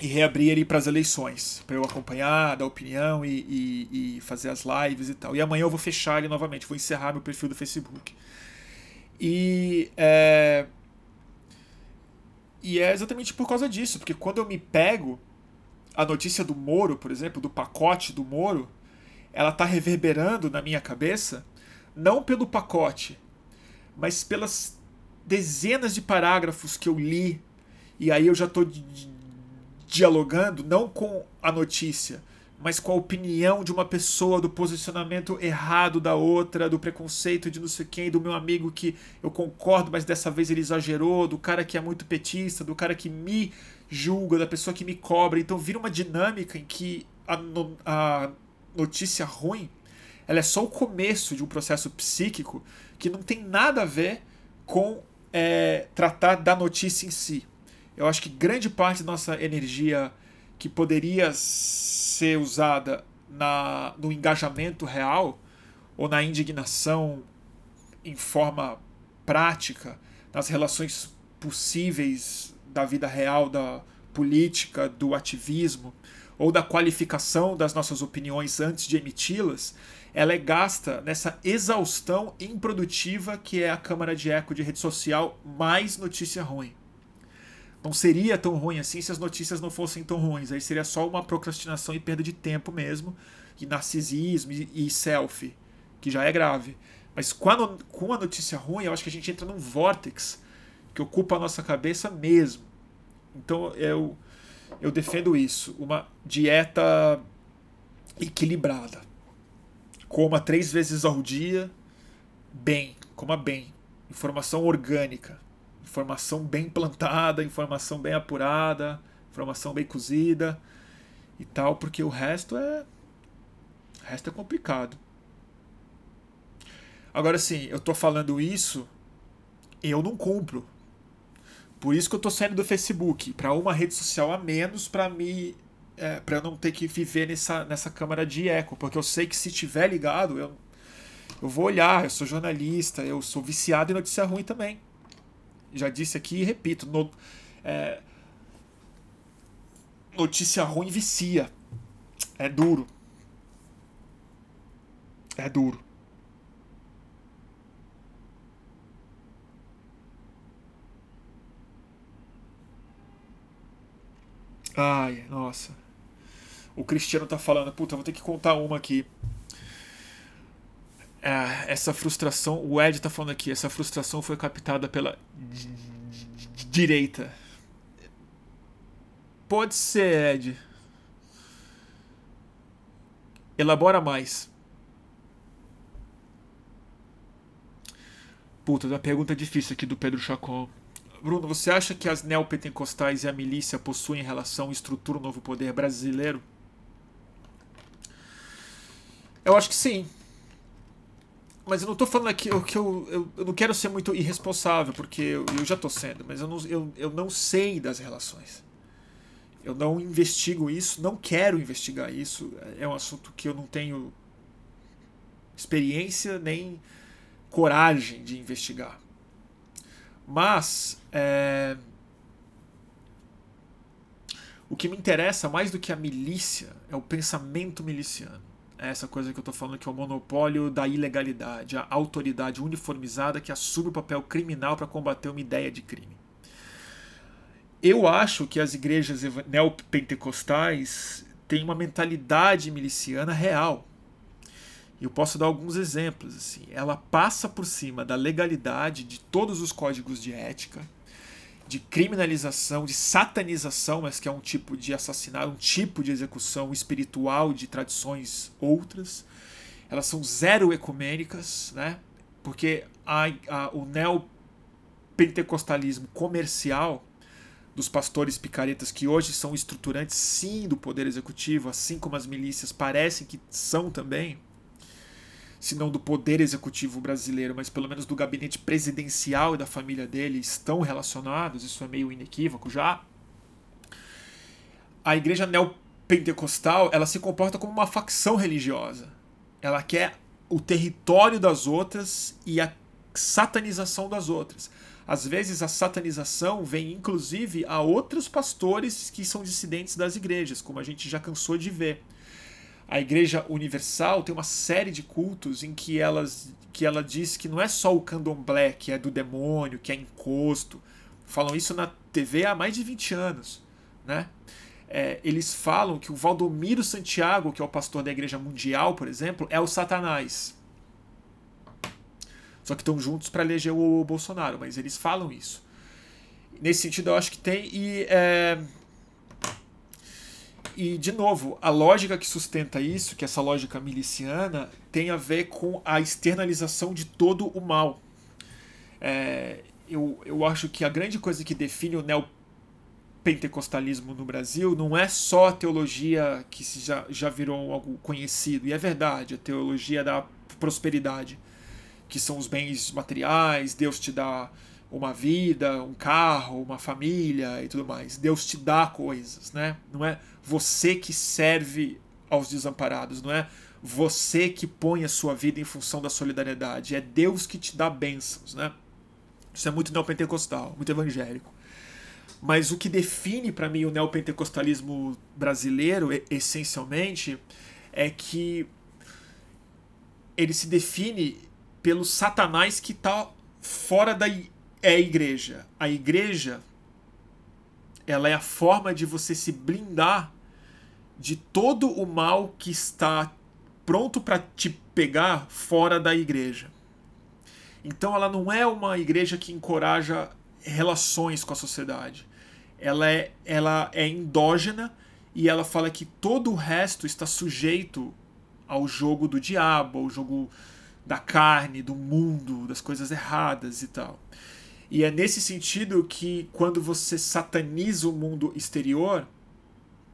e reabrir ele para as eleições, para eu acompanhar, dar opinião e, e, e, fazer as lives e tal. E amanhã eu vou fechar ele novamente, vou encerrar meu perfil do Facebook. E é, e é exatamente por causa disso, porque quando eu me pego a notícia do Moro, por exemplo, do pacote do Moro, ela está reverberando na minha cabeça, não pelo pacote, mas pelas dezenas de parágrafos que eu li, e aí eu já estou dialogando não com a notícia, mas com a opinião de uma pessoa, do posicionamento errado da outra, do preconceito de não sei quem, do meu amigo que eu concordo, mas dessa vez ele exagerou, do cara que é muito petista, do cara que me julga, da pessoa que me cobra. Então vira uma dinâmica em que a, no, a notícia ruim ela é só o começo de um processo psíquico que não tem nada a ver com é, tratar da notícia em si. Eu acho que grande parte da nossa energia que poderia ser usada na, no engajamento real ou na indignação em forma prática, nas relações possíveis da vida real, da política, do ativismo ou da qualificação das nossas opiniões antes de emiti-las, ela é gasta nessa exaustão improdutiva que é a câmara de eco de rede social mais notícia ruim não seria tão ruim assim se as notícias não fossem tão ruins. Aí seria só uma procrastinação e perda de tempo mesmo, e narcisismo e, selfie, que já é grave. Mas com com a notícia ruim, eu acho que a gente entra num vórtex que ocupa a nossa cabeça mesmo. Então eu, eu defendo isso, uma dieta equilibrada. Coma três vezes ao dia, bem, coma bem. Informação orgânica informação bem plantada, informação bem apurada, informação bem cozida e tal, porque o resto é o resto é complicado. Agora sim, eu tô falando isso e eu não cumpro. Por isso que eu tô saindo do Facebook, para uma rede social a menos para me é, para eu não ter que viver nessa, nessa câmara de eco, porque eu sei que se tiver ligado, eu, eu vou olhar, eu sou jornalista, eu sou viciado em notícia ruim também já disse aqui e repito, no, é, notícia ruim vicia. É duro. É duro. Ai, nossa. O Cristiano tá falando, puta, vou ter que contar uma aqui. É, essa frustração, o Ed tá falando aqui, essa frustração foi captada pela direita. Pode ser, Ed. Elabora mais. Puta, uma pergunta difícil aqui do Pedro Chacon. Bruno, você acha que as neopentecostais e a milícia possuem relação e estrutura o novo poder brasileiro? Eu acho que sim mas eu não tô falando aqui que eu, eu, eu, não quero ser muito irresponsável, porque eu, eu já tô sendo, mas eu não, eu, eu não sei das relações. Eu não investigo isso, não quero investigar isso. É um assunto que eu não tenho experiência nem coragem de investigar. Mas é, o que me interessa mais do que a milícia é o pensamento miliciano essa coisa que eu estou falando que é o monopólio da ilegalidade, a autoridade uniformizada que assume o papel criminal para combater uma ideia de crime. Eu acho que as igrejas neopentecostais têm uma mentalidade miliciana real. Eu posso dar alguns exemplos. Assim. Ela passa por cima da legalidade de todos os códigos de ética, de criminalização, de satanização, mas que é um tipo de assassinato, um tipo de execução espiritual de tradições outras. Elas são zero ecumênicas, né? porque a, a, o neopentecostalismo comercial dos pastores picaretas que hoje são estruturantes sim do poder executivo, assim como as milícias parecem que são também, se não do poder executivo brasileiro, mas pelo menos do gabinete presidencial e da família dele estão relacionados, isso é meio inequívoco já. A igreja neopentecostal, ela se comporta como uma facção religiosa. Ela quer o território das outras e a satanização das outras. às vezes a satanização vem inclusive a outros pastores que são dissidentes das igrejas, como a gente já cansou de ver. A Igreja Universal tem uma série de cultos em que, elas, que ela diz que não é só o candomblé que é do demônio, que é encosto. Falam isso na TV há mais de 20 anos. Né? É, eles falam que o Valdomiro Santiago, que é o pastor da Igreja Mundial, por exemplo, é o Satanás. Só que estão juntos para eleger o Bolsonaro, mas eles falam isso. Nesse sentido, eu acho que tem. E, é... e, de novo, a lógica que sustenta isso, que essa lógica miliciana, tem a ver com a externalização de todo o mal. É... Eu, eu acho que a grande coisa que define o neopentecostalismo no Brasil não é só a teologia que já, já virou algo conhecido, e é verdade, a teologia da prosperidade que são os bens materiais, Deus te dá uma vida, um carro, uma família e tudo mais. Deus te dá coisas, né? Não é você que serve aos desamparados, não é você que põe a sua vida em função da solidariedade, é Deus que te dá bênçãos, né? Isso é muito neopentecostal, muito evangélico. Mas o que define para mim o neopentecostalismo brasileiro, essencialmente, é que ele se define pelo Satanás que está fora da é a igreja. A igreja ela é a forma de você se blindar de todo o mal que está pronto para te pegar fora da igreja. Então ela não é uma igreja que encoraja relações com a sociedade. Ela é, ela é endógena e ela fala que todo o resto está sujeito ao jogo do diabo, ao jogo da carne, do mundo, das coisas erradas e tal. E é nesse sentido que quando você sataniza o mundo exterior,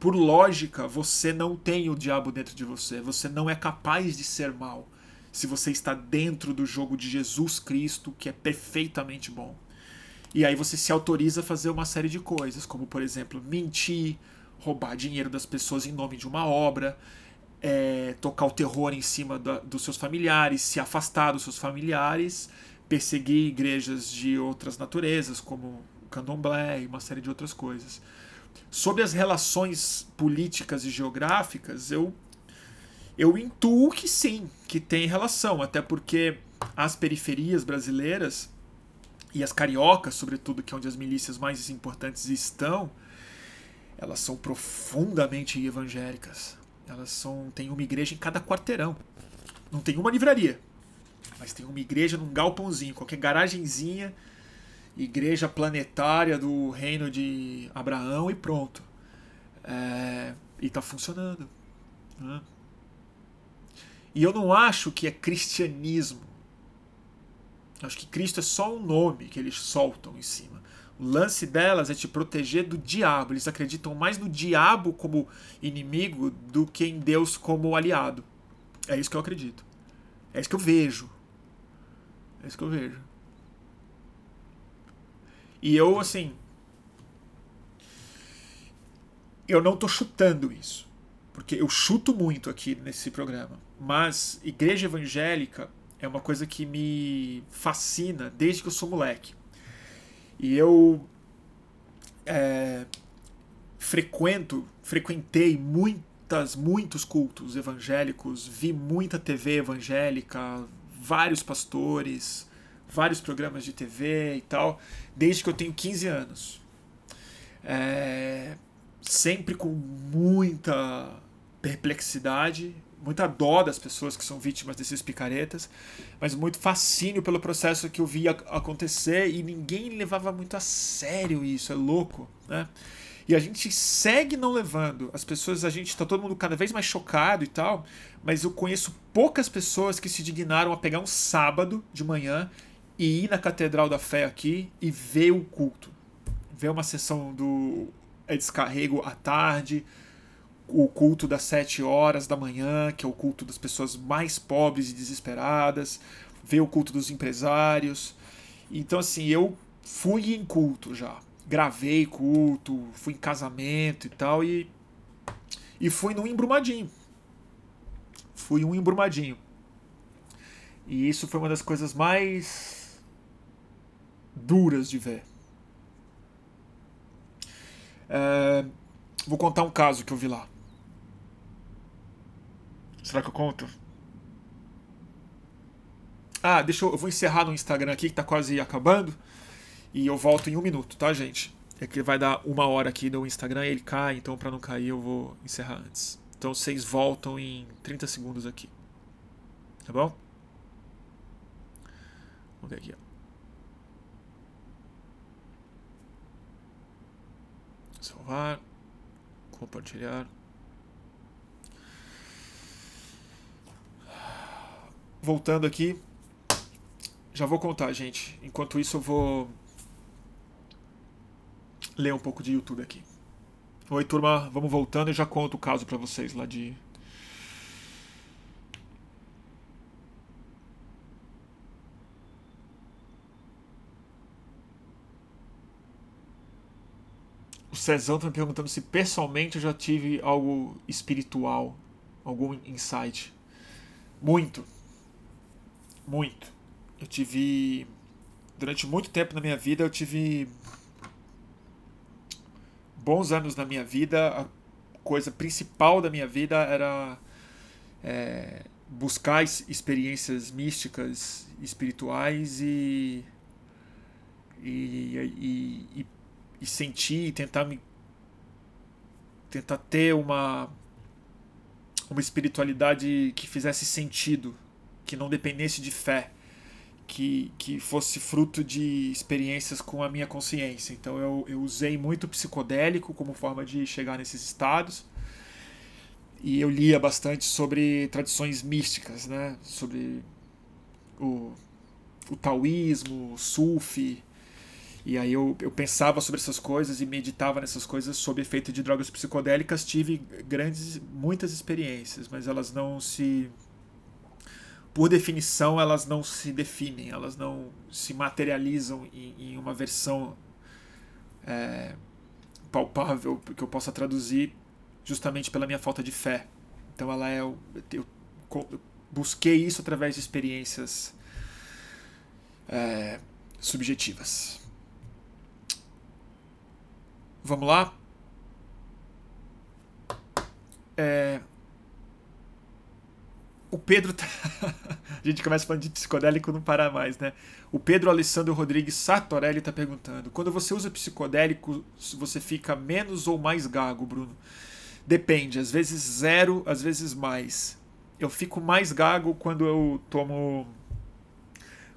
por lógica, você não tem o diabo dentro de você, você não é capaz de ser mal se você está dentro do jogo de Jesus Cristo, que é perfeitamente bom. E aí você se autoriza a fazer uma série de coisas, como por exemplo, mentir, roubar dinheiro das pessoas em nome de uma obra, é, tocar o terror em cima da, dos seus familiares, se afastar dos seus familiares, perseguir igrejas de outras naturezas, como o candomblé e uma série de outras coisas. Sobre as relações políticas e geográficas, eu, eu intuo que sim, que tem relação, até porque as periferias brasileiras e as cariocas, sobretudo, que é onde as milícias mais importantes estão, elas são profundamente evangélicas. Elas são tem uma igreja em cada quarteirão. Não tem uma livraria, mas tem uma igreja num galpãozinho, qualquer garagenzinha, igreja planetária do reino de Abraão e pronto. É, e está funcionando. Né? E eu não acho que é cristianismo. Acho que Cristo é só um nome que eles soltam em cima. O lance delas é te proteger do diabo. Eles acreditam mais no diabo como inimigo do que em Deus como aliado. É isso que eu acredito. É isso que eu vejo. É isso que eu vejo. E eu, assim. Eu não tô chutando isso. Porque eu chuto muito aqui nesse programa. Mas igreja evangélica é uma coisa que me fascina desde que eu sou moleque. E eu é, frequento, frequentei muitas, muitos cultos evangélicos, vi muita TV evangélica, vários pastores, vários programas de TV e tal, desde que eu tenho 15 anos. É, sempre com muita perplexidade, muita dó das pessoas que são vítimas desses picaretas, mas muito fascínio pelo processo que eu via acontecer e ninguém levava muito a sério isso, é louco, né? E a gente segue não levando. As pessoas, a gente está todo mundo cada vez mais chocado e tal, mas eu conheço poucas pessoas que se dignaram a pegar um sábado de manhã e ir na Catedral da Fé aqui e ver o culto. Ver uma sessão do é, descarrego à tarde, o culto das sete horas da manhã, que é o culto das pessoas mais pobres e desesperadas, ver o culto dos empresários. Então, assim, eu fui em culto já. Gravei culto, fui em casamento e tal, e, e fui num embrumadinho. Fui um embrumadinho. E isso foi uma das coisas mais duras de ver. É, vou contar um caso que eu vi lá. Será que eu conto? Ah, deixa eu, eu vou encerrar no Instagram aqui que tá quase acabando. E eu volto em um minuto, tá, gente? É que vai dar uma hora aqui no Instagram e ele cai, então para não cair eu vou encerrar antes. Então vocês voltam em 30 segundos aqui. Tá bom? Vamos ver aqui, ó. Salvar. Compartilhar. Voltando aqui. Já vou contar, gente. Enquanto isso, eu vou ler um pouco de YouTube aqui. Oi, turma. Vamos voltando e já conto o caso para vocês lá de. O Cezão tá me perguntando se pessoalmente eu já tive algo espiritual, algum insight. Muito. Muito eu tive. Durante muito tempo na minha vida, eu tive. Bons anos na minha vida. A coisa principal da minha vida era. É, buscar experiências místicas, espirituais e. E, e, e, e sentir, tentar me. tentar ter uma. uma espiritualidade que fizesse sentido, que não dependesse de fé que, que fosse fruto de experiências com a minha consciência. Então eu, eu usei muito psicodélico como forma de chegar nesses estados. E eu lia bastante sobre tradições místicas, né? sobre o, o taoísmo, o sufi. E aí eu, eu pensava sobre essas coisas e meditava nessas coisas sob efeito de drogas psicodélicas. Tive grandes, muitas experiências, mas elas não se por definição, elas não se definem, elas não se materializam em, em uma versão é, palpável que eu possa traduzir justamente pela minha falta de fé. Então, ela é. Eu, eu busquei isso através de experiências é, subjetivas. Vamos lá? É, o Pedro tá... *laughs* a gente começa falando de psicodélico não para mais, né? O Pedro Alessandro Rodrigues Sartorelli está perguntando: quando você usa psicodélico, você fica menos ou mais gago, Bruno? Depende, às vezes zero, às vezes mais. Eu fico mais gago quando eu tomo.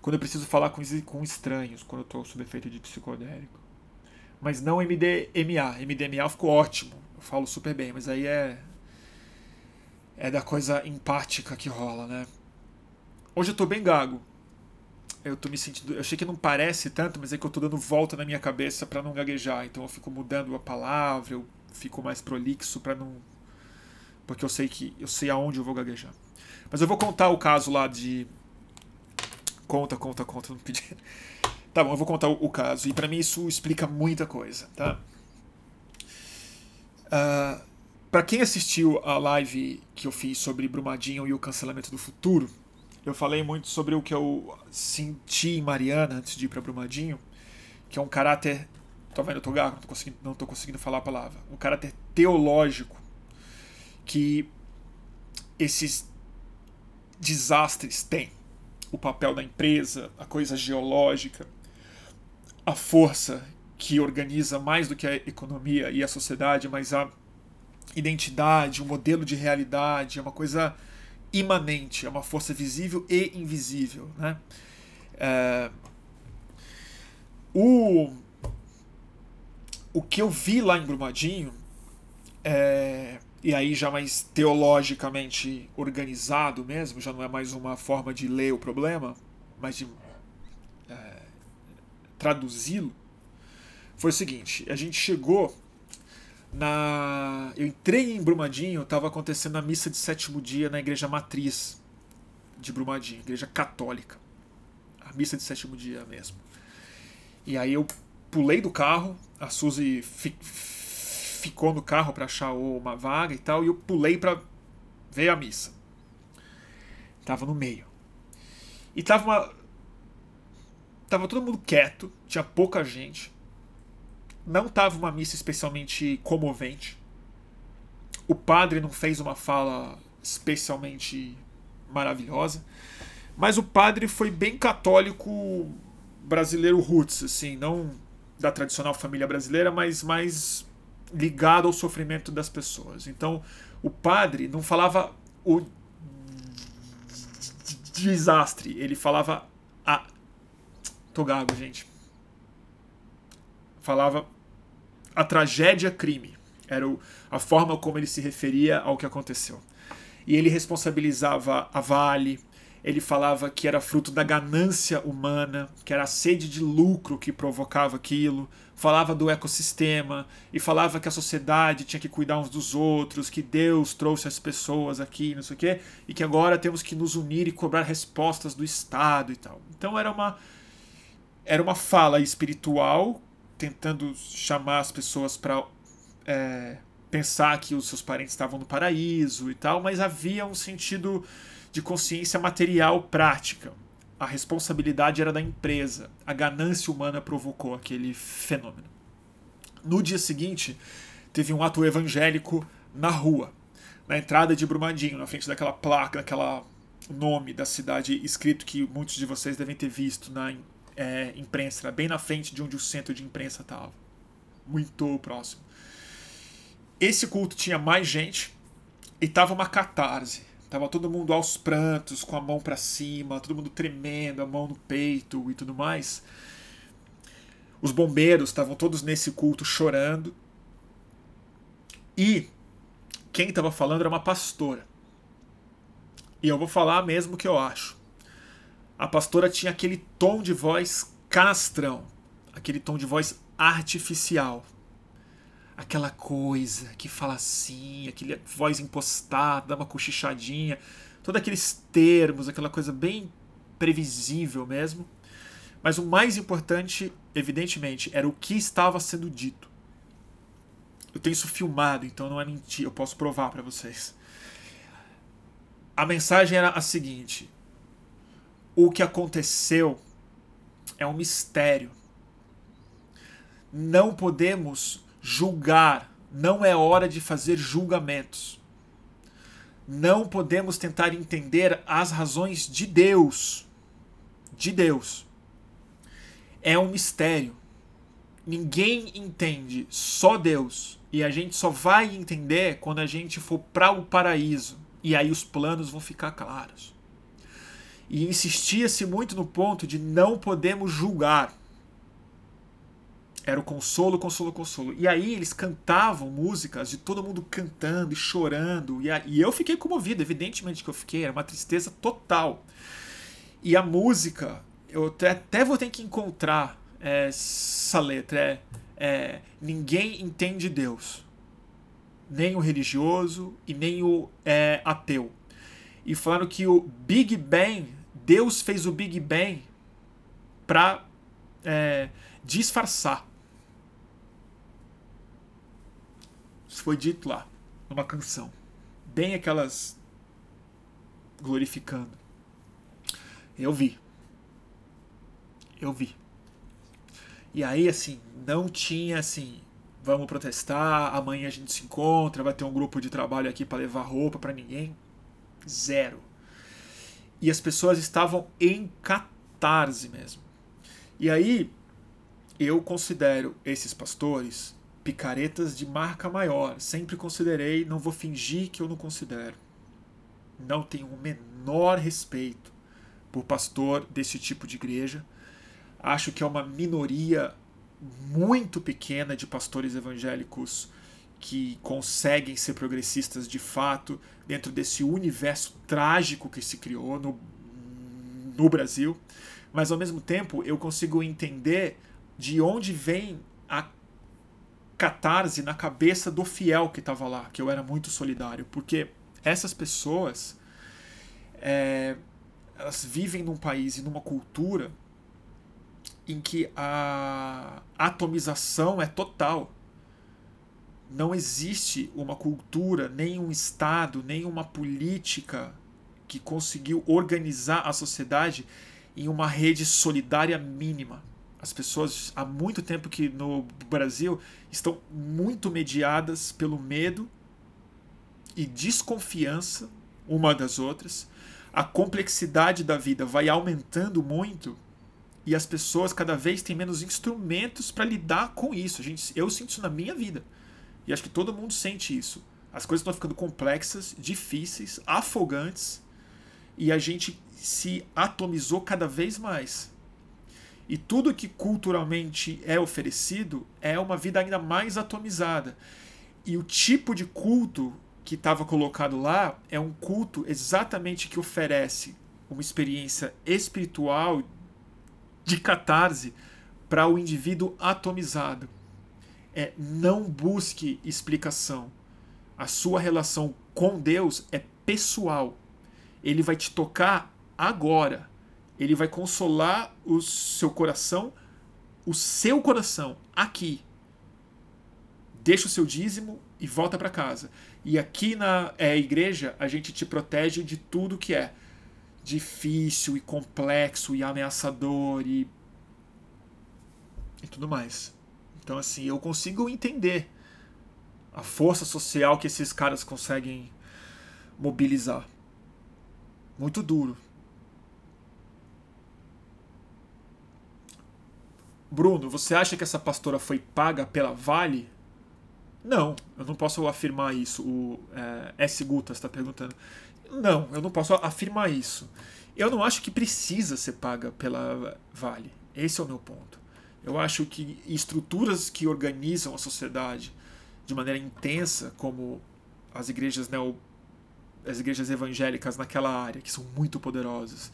Quando eu preciso falar com, com estranhos, quando eu estou sob efeito de psicodélico. Mas não MDMA. MDMA ficou ótimo. Eu falo super bem, mas aí é é da coisa empática que rola, né? Hoje eu tô bem gago. Eu tô me sentindo. Eu achei que não parece tanto, mas é que eu tô dando volta na minha cabeça para não gaguejar. Então eu fico mudando a palavra, eu fico mais prolixo para não. Porque eu sei que. Eu sei aonde eu vou gaguejar. Mas eu vou contar o caso lá de. Conta, conta, conta, não pedi. *laughs* Tá bom, eu vou contar o, caso. E para mim isso explica muita coisa, tá? Uh, para quem assistiu a live que eu fiz sobre Brumadinho e o cancelamento do futuro, eu falei muito sobre o que eu senti em Mariana antes de ir para Brumadinho, que é um caráter. Tô vendo, eu tô gago, não tô, não tô conseguindo falar a palavra. Um caráter teológico que esses desastres têm. O papel da empresa, a coisa geológica, a força que organiza mais do que a economia e a sociedade, mas a identidade, um modelo de realidade, é uma coisa imanente, é uma força visível e invisível. Né? É, o, o que eu vi lá em Brumadinho, é, e aí já mais teologicamente organizado mesmo, já não é mais uma forma de ler o problema, mas de é, traduzi-lo, foi o seguinte: a gente chegou na eu entrei em Brumadinho, estava acontecendo a missa de sétimo dia na igreja matriz de Brumadinho, igreja católica. A missa de sétimo dia mesmo. E aí eu pulei do carro, a Suzy fi, ficou no carro para achar uma vaga e tal, e eu pulei para ver a missa. Tava no meio. E tava uma tava todo mundo quieto, tinha pouca gente. Não tava uma missa especialmente comovente. O padre não fez uma fala especialmente maravilhosa, mas o padre foi bem católico brasileiro roots, assim, não da tradicional família brasileira, mas mais ligado ao sofrimento das pessoas. Então, o padre não falava o desastre, ele falava a tô gago, gente. Falava a tragédia crime. Era o, a forma como ele se referia ao que aconteceu. E ele responsabilizava a Vale, ele falava que era fruto da ganância humana, que era a sede de lucro que provocava aquilo, falava do ecossistema e falava que a sociedade tinha que cuidar uns dos outros, que Deus trouxe as pessoas aqui, não sei o quê, e que agora temos que nos unir e cobrar respostas do Estado e tal. Então era uma era uma fala espiritual tentando chamar as pessoas para é, pensar que os seus parentes estavam no paraíso e tal, mas havia um sentido de consciência material prática. A responsabilidade era da empresa. A ganância humana provocou aquele fenômeno. No dia seguinte, teve um ato evangélico na rua, na entrada de Brumadinho, na frente daquela placa, daquela nome da cidade escrito que muitos de vocês devem ter visto na é, imprensa, bem na frente de onde o centro de imprensa estava. Muito próximo. Esse culto tinha mais gente e tava uma catarse. Tava todo mundo aos prantos, com a mão para cima, todo mundo tremendo, a mão no peito e tudo mais. Os bombeiros estavam todos nesse culto chorando. E quem estava falando era uma pastora. E eu vou falar mesmo o que eu acho. A pastora tinha aquele tom de voz canastrão, aquele tom de voz artificial aquela coisa que fala assim, aquele voz impostada, dá uma cochichadinha, todos aqueles termos, aquela coisa bem previsível mesmo. Mas o mais importante, evidentemente, era o que estava sendo dito. Eu tenho isso filmado, então não é mentira, eu posso provar para vocês. A mensagem era a seguinte: o que aconteceu é um mistério. Não podemos julgar, não é hora de fazer julgamentos. Não podemos tentar entender as razões de Deus. De Deus. É um mistério. Ninguém entende, só Deus. E a gente só vai entender quando a gente for para o paraíso. E aí os planos vão ficar claros. E insistia-se muito no ponto de não podemos julgar. Era o consolo, consolo, consolo. E aí eles cantavam músicas de todo mundo cantando e chorando. E, a, e eu fiquei comovido, evidentemente que eu fiquei, era uma tristeza total. E a música, eu até, até vou ter que encontrar é, essa letra. É, é, Ninguém entende Deus. Nem o religioso e nem o é, ateu. E falando que o Big Bang, Deus fez o Big Bang para é, disfarçar foi dito lá, numa canção. Bem aquelas glorificando. Eu vi. Eu vi. E aí, assim, não tinha assim, vamos protestar, amanhã a gente se encontra, vai ter um grupo de trabalho aqui para levar roupa para ninguém. Zero. E as pessoas estavam em catarse mesmo. E aí, eu considero esses pastores picaretas de marca maior. Sempre considerei, não vou fingir que eu não considero. Não tenho o menor respeito por pastor desse tipo de igreja. Acho que é uma minoria muito pequena de pastores evangélicos que conseguem ser progressistas de fato dentro desse universo trágico que se criou no, no Brasil. Mas ao mesmo tempo eu consigo entender de onde vem a catarse na cabeça do fiel que estava lá, que eu era muito solidário, porque essas pessoas é, elas vivem num país e numa cultura em que a atomização é total. Não existe uma cultura, nem um Estado, nem uma política que conseguiu organizar a sociedade em uma rede solidária mínima. As pessoas há muito tempo que no Brasil estão muito mediadas pelo medo e desconfiança uma das outras. A complexidade da vida vai aumentando muito e as pessoas cada vez têm menos instrumentos para lidar com isso. Gente, eu sinto isso na minha vida. E acho que todo mundo sente isso. As coisas estão ficando complexas, difíceis, afogantes e a gente se atomizou cada vez mais. E tudo que culturalmente é oferecido é uma vida ainda mais atomizada. E o tipo de culto que estava colocado lá é um culto exatamente que oferece uma experiência espiritual de catarse para o indivíduo atomizado. É não busque explicação. A sua relação com Deus é pessoal. Ele vai te tocar agora ele vai consolar o seu coração, o seu coração, aqui. Deixa o seu dízimo e volta para casa. E aqui na é, igreja, a gente te protege de tudo que é difícil e complexo e ameaçador e, e tudo mais. Então, assim, eu consigo entender a força social que esses caras conseguem mobilizar. Muito duro, Bruno, você acha que essa pastora foi paga pela Vale? Não, eu não posso afirmar isso. O é, S. Guta está perguntando. Não, eu não posso afirmar isso. Eu não acho que precisa ser paga pela Vale. Esse é o meu ponto. Eu acho que estruturas que organizam a sociedade de maneira intensa, como as igrejas neo, as igrejas evangélicas naquela área, que são muito poderosas,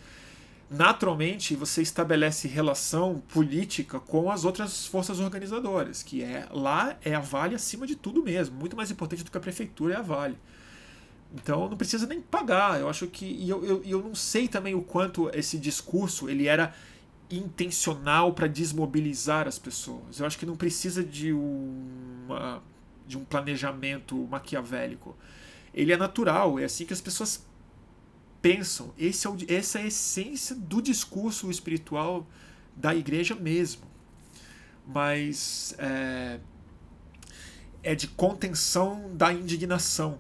naturalmente você estabelece relação política com as outras forças organizadoras, que é lá é a Vale acima de tudo mesmo, muito mais importante do que a prefeitura é a Vale. Então não precisa nem pagar. Eu acho que e eu, eu, eu não sei também o quanto esse discurso ele era intencional para desmobilizar as pessoas. Eu acho que não precisa de uma de um planejamento maquiavélico. Ele é natural, é assim que as pessoas pensam. Esse é o, essa é a essência do discurso espiritual da igreja mesmo. Mas é, é de contenção da indignação.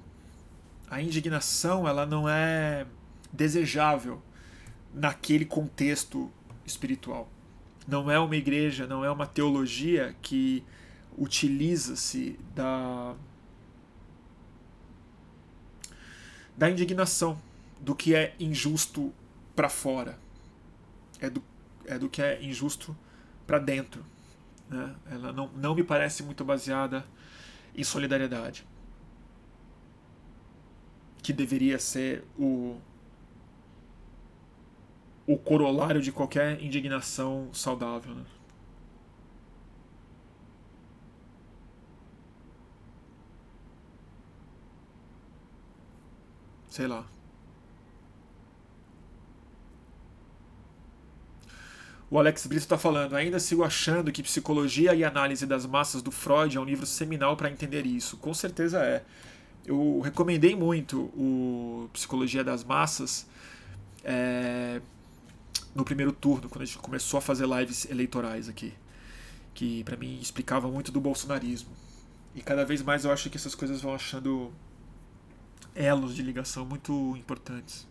A indignação ela não é desejável naquele contexto espiritual. Não é uma igreja, não é uma teologia que utiliza-se da da indignação do que é injusto para fora, é do, é do que é injusto para dentro. Né? Ela não, não me parece muito baseada em solidariedade, que deveria ser o, o corolário de qualquer indignação saudável. Né? Sei lá. O Alex Brito está falando, ainda sigo achando que Psicologia e Análise das Massas do Freud é um livro seminal para entender isso. Com certeza é. Eu recomendei muito o Psicologia das Massas é, no primeiro turno, quando a gente começou a fazer lives eleitorais aqui. Que para mim explicava muito do bolsonarismo. E cada vez mais eu acho que essas coisas vão achando elos de ligação muito importantes.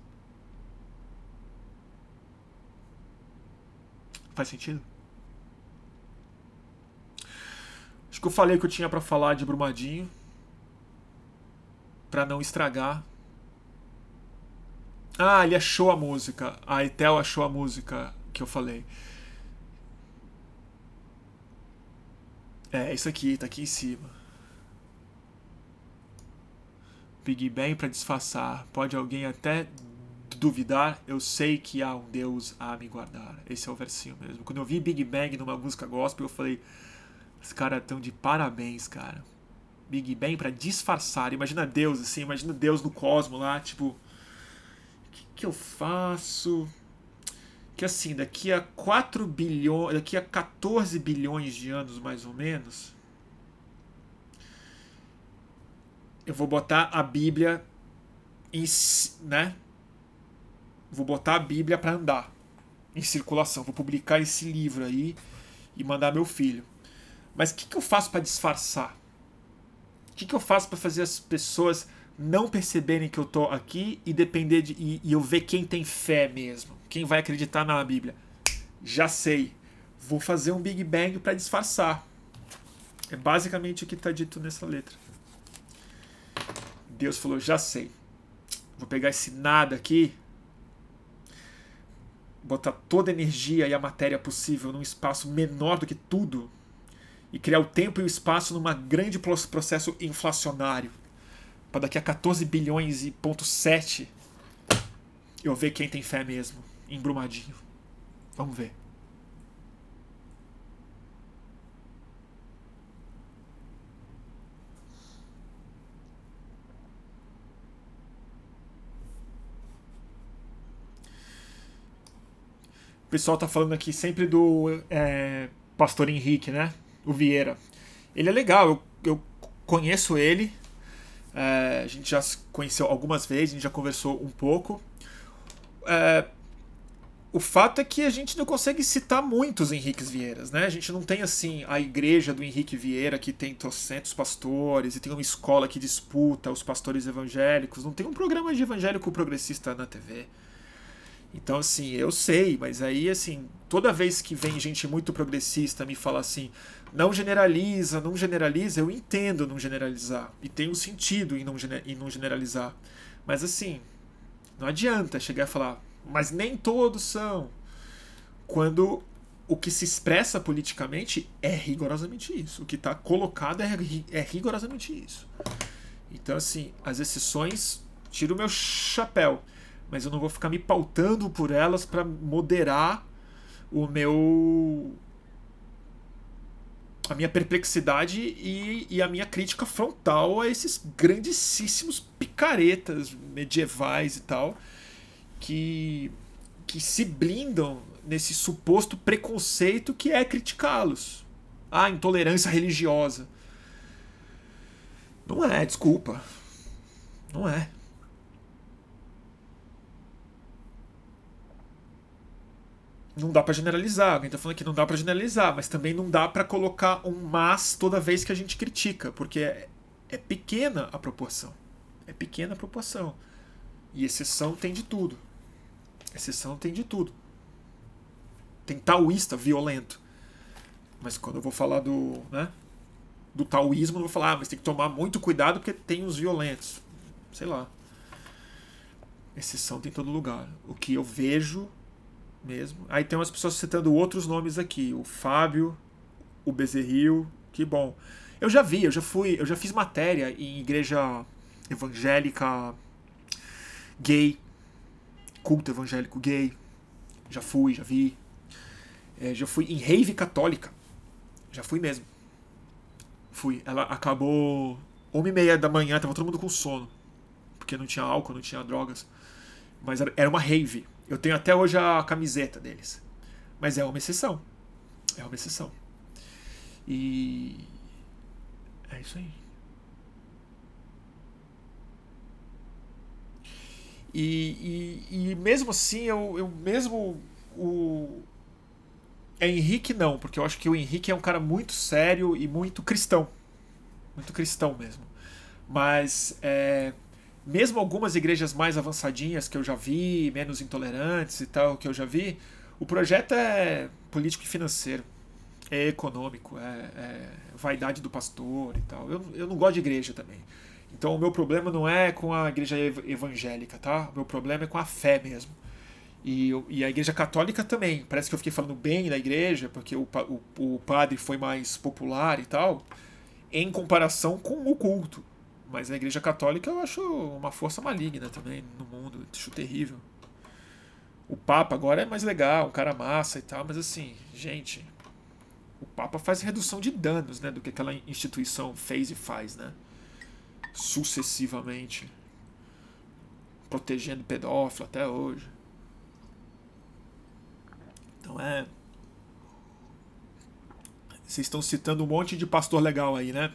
Faz sentido? Acho que eu falei que eu tinha para falar de Brumadinho. para não estragar. Ah, ele achou a música. A Etel achou a música que eu falei. É, isso aqui, tá aqui em cima. Big Bang para disfarçar. Pode alguém até duvidar, eu sei que há um Deus a me guardar. Esse é o versinho mesmo. Quando eu vi Big Bang numa música gospel, eu falei: os caras estão de parabéns, cara. Big Bang para disfarçar. Imagina Deus assim, imagina Deus no cosmo lá, tipo, que, que eu faço? Que assim, daqui a 4 bilhões, daqui a 14 bilhões de anos mais ou menos, eu vou botar a Bíblia em, né, vou botar a Bíblia para andar. em circulação. Vou publicar esse livro aí e mandar meu filho. Mas o que, que eu faço para disfarçar? O que, que eu faço para fazer as pessoas não perceberem que eu tô aqui e depender de e, e eu ver quem tem fé mesmo, quem vai acreditar na Bíblia? Já sei. Vou fazer um Big Bang para disfarçar. É basicamente o que está dito nessa letra. Deus falou: já sei. Vou pegar esse nada aqui, botar toda a energia e a matéria possível num espaço menor do que tudo e criar o tempo e o espaço numa grande processo inflacionário para daqui a 14 bilhões e ponto 7 eu ver quem tem fé mesmo, embrumadinho. Vamos ver. O pessoal tá falando aqui sempre do é, Pastor Henrique, né? O Vieira. Ele é legal, eu, eu conheço ele, é, a gente já se conheceu algumas vezes, a gente já conversou um pouco. É, o fato é que a gente não consegue citar muitos Henriques Vieiras, né? A gente não tem assim a igreja do Henrique Vieira que tem trocentos pastores e tem uma escola que disputa os pastores evangélicos. Não tem um programa de evangélico progressista na TV. Então, assim, eu sei, mas aí, assim, toda vez que vem gente muito progressista me fala assim, não generaliza, não generaliza, eu entendo não generalizar. E tem um sentido em não, em não generalizar. Mas assim, não adianta chegar a falar, mas nem todos são. Quando o que se expressa politicamente é rigorosamente isso. O que está colocado é, é rigorosamente isso. Então, assim, as exceções, tiro o meu chapéu. Mas eu não vou ficar me pautando por elas para moderar o meu a minha perplexidade e, e a minha crítica frontal a esses grandíssimos picaretas medievais e tal que, que se blindam nesse suposto preconceito que é criticá-los. Ah, intolerância religiosa. Não é, desculpa. Não é. Não dá para generalizar. Alguém tá falando que não dá para generalizar, mas também não dá para colocar um mas toda vez que a gente critica, porque é, é pequena a proporção. É pequena a proporção. E exceção tem de tudo. Exceção tem de tudo. Tem taoísta violento. Mas quando eu vou falar do, né, do taoísmo, eu vou falar, ah, mas tem que tomar muito cuidado porque tem os violentos. Sei lá. Exceção tem em todo lugar. O que eu vejo mesmo. Aí tem umas pessoas citando outros nomes aqui, o Fábio, o Bezerril, que bom. Eu já vi, eu já fui, eu já fiz matéria em igreja evangélica gay, culto evangélico gay. Já fui, já vi. É, já fui em rave católica. Já fui mesmo. Fui. Ela acabou uma e meia da manhã, tava todo mundo com sono. Porque não tinha álcool, não tinha drogas. Mas era uma rave. Eu tenho até hoje a camiseta deles. Mas é uma exceção. É uma exceção. E. É isso aí. E, e, e mesmo assim, eu, eu mesmo. O, é Henrique não, porque eu acho que o Henrique é um cara muito sério e muito cristão. Muito cristão mesmo. Mas é, mesmo algumas igrejas mais avançadinhas que eu já vi, menos intolerantes e tal, que eu já vi, o projeto é político e financeiro, é econômico, é, é vaidade do pastor e tal. Eu, eu não gosto de igreja também. Então o meu problema não é com a igreja evangélica, tá? O meu problema é com a fé mesmo. E, e a igreja católica também. Parece que eu fiquei falando bem da igreja, porque o, o, o padre foi mais popular e tal, em comparação com o culto. Mas a Igreja Católica eu acho uma força maligna também no mundo. Acho terrível. O Papa agora é mais legal, um cara massa e tal, mas assim, gente, o Papa faz redução de danos, né, do que aquela instituição fez e faz, né? Sucessivamente. Protegendo pedófilo até hoje. Então é. Vocês estão citando um monte de pastor legal aí, né?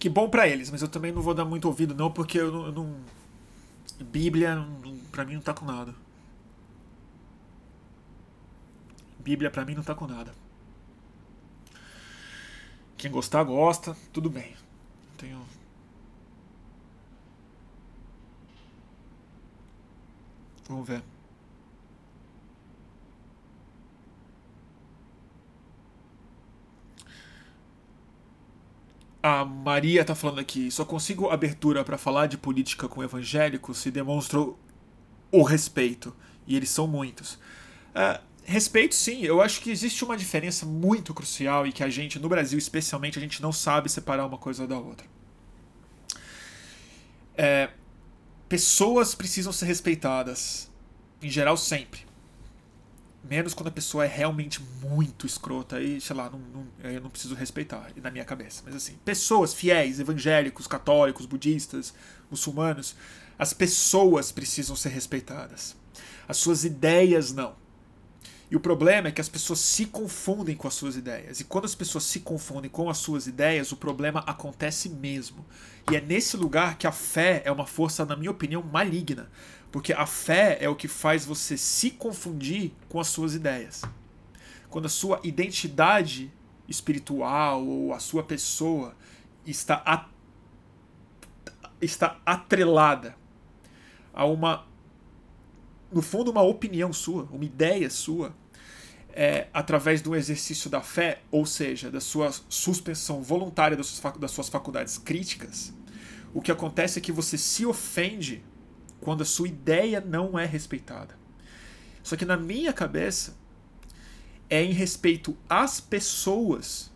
Que bom para eles, mas eu também não vou dar muito ouvido não, porque eu não, eu não Bíblia não, pra mim não tá com nada. Bíblia para mim não tá com nada. Quem gostar, gosta, tudo bem. Tenho. Vamos ver. A Maria tá falando aqui, só consigo abertura para falar de política com evangélicos se demonstrou o respeito. E eles são muitos. Uh, respeito, sim. Eu acho que existe uma diferença muito crucial e que a gente, no Brasil especialmente, a gente não sabe separar uma coisa da outra. É, pessoas precisam ser respeitadas. Em geral, sempre. Menos quando a pessoa é realmente muito escrota. Aí, sei lá, não, não, eu não preciso respeitar na minha cabeça. Mas assim, pessoas fiéis, evangélicos, católicos, budistas, muçulmanos, as pessoas precisam ser respeitadas. As suas ideias não. E o problema é que as pessoas se confundem com as suas ideias. E quando as pessoas se confundem com as suas ideias, o problema acontece mesmo. E é nesse lugar que a fé é uma força, na minha opinião, maligna. Porque a fé é o que faz você se confundir com as suas ideias. Quando a sua identidade espiritual ou a sua pessoa está, a, está atrelada a uma, no fundo, uma opinião sua, uma ideia sua, é, através do exercício da fé, ou seja, da sua suspensão voluntária das suas faculdades críticas, o que acontece é que você se ofende quando a sua ideia não é respeitada. Só que na minha cabeça é em respeito às pessoas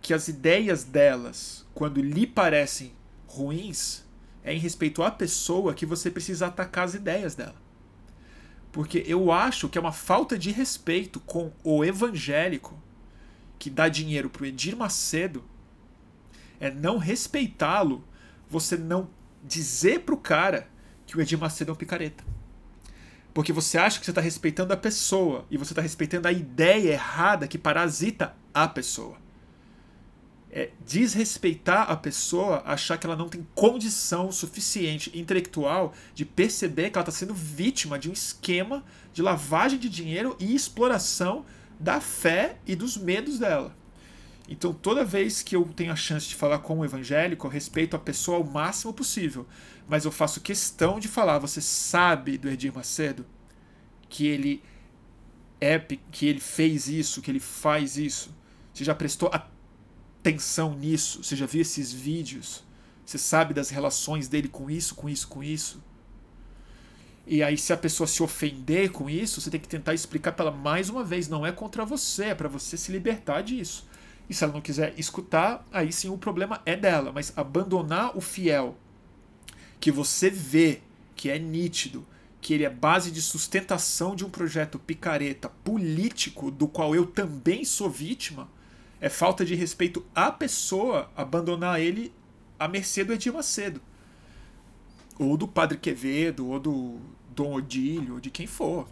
que as ideias delas, quando lhe parecem ruins, é em respeito à pessoa que você precisa atacar as ideias dela. Porque eu acho que é uma falta de respeito com o evangélico que dá dinheiro pro Edir Macedo é não respeitá-lo, você não dizer pro cara que o Edir Macedo é um picareta. Porque você acha que você está respeitando a pessoa e você está respeitando a ideia errada que parasita a pessoa. É desrespeitar a pessoa, achar que ela não tem condição suficiente intelectual de perceber que ela está sendo vítima de um esquema de lavagem de dinheiro e exploração da fé e dos medos dela. Então, toda vez que eu tenho a chance de falar com um evangélico, eu respeito a pessoa ao máximo possível mas eu faço questão de falar. Você sabe do Edir Macedo que ele é que ele fez isso, que ele faz isso. Você já prestou atenção nisso? Você já viu esses vídeos? Você sabe das relações dele com isso, com isso, com isso? E aí, se a pessoa se ofender com isso, você tem que tentar explicar para ela mais uma vez: não é contra você, é para você se libertar disso. E se ela não quiser escutar, aí sim o problema é dela. Mas abandonar o fiel que você vê que é nítido que ele é base de sustentação de um projeto picareta político do qual eu também sou vítima, é falta de respeito à pessoa abandonar ele à mercê do Edir Macedo. Ou do Padre Quevedo, ou do Dom Odílio, ou de quem for.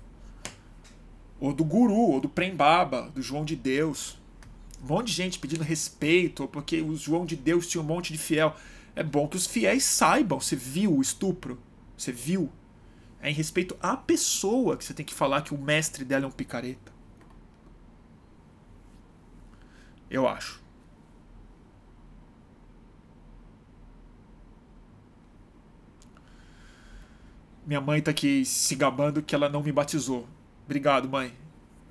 Ou do Guru, ou do Prembaba, do João de Deus. Um monte de gente pedindo respeito, porque o João de Deus tinha um monte de fiel. É bom que os fiéis saibam. Você viu o estupro? Você viu? É em respeito à pessoa que você tem que falar que o mestre dela é um picareta. Eu acho. Minha mãe tá aqui se gabando que ela não me batizou. Obrigado, mãe.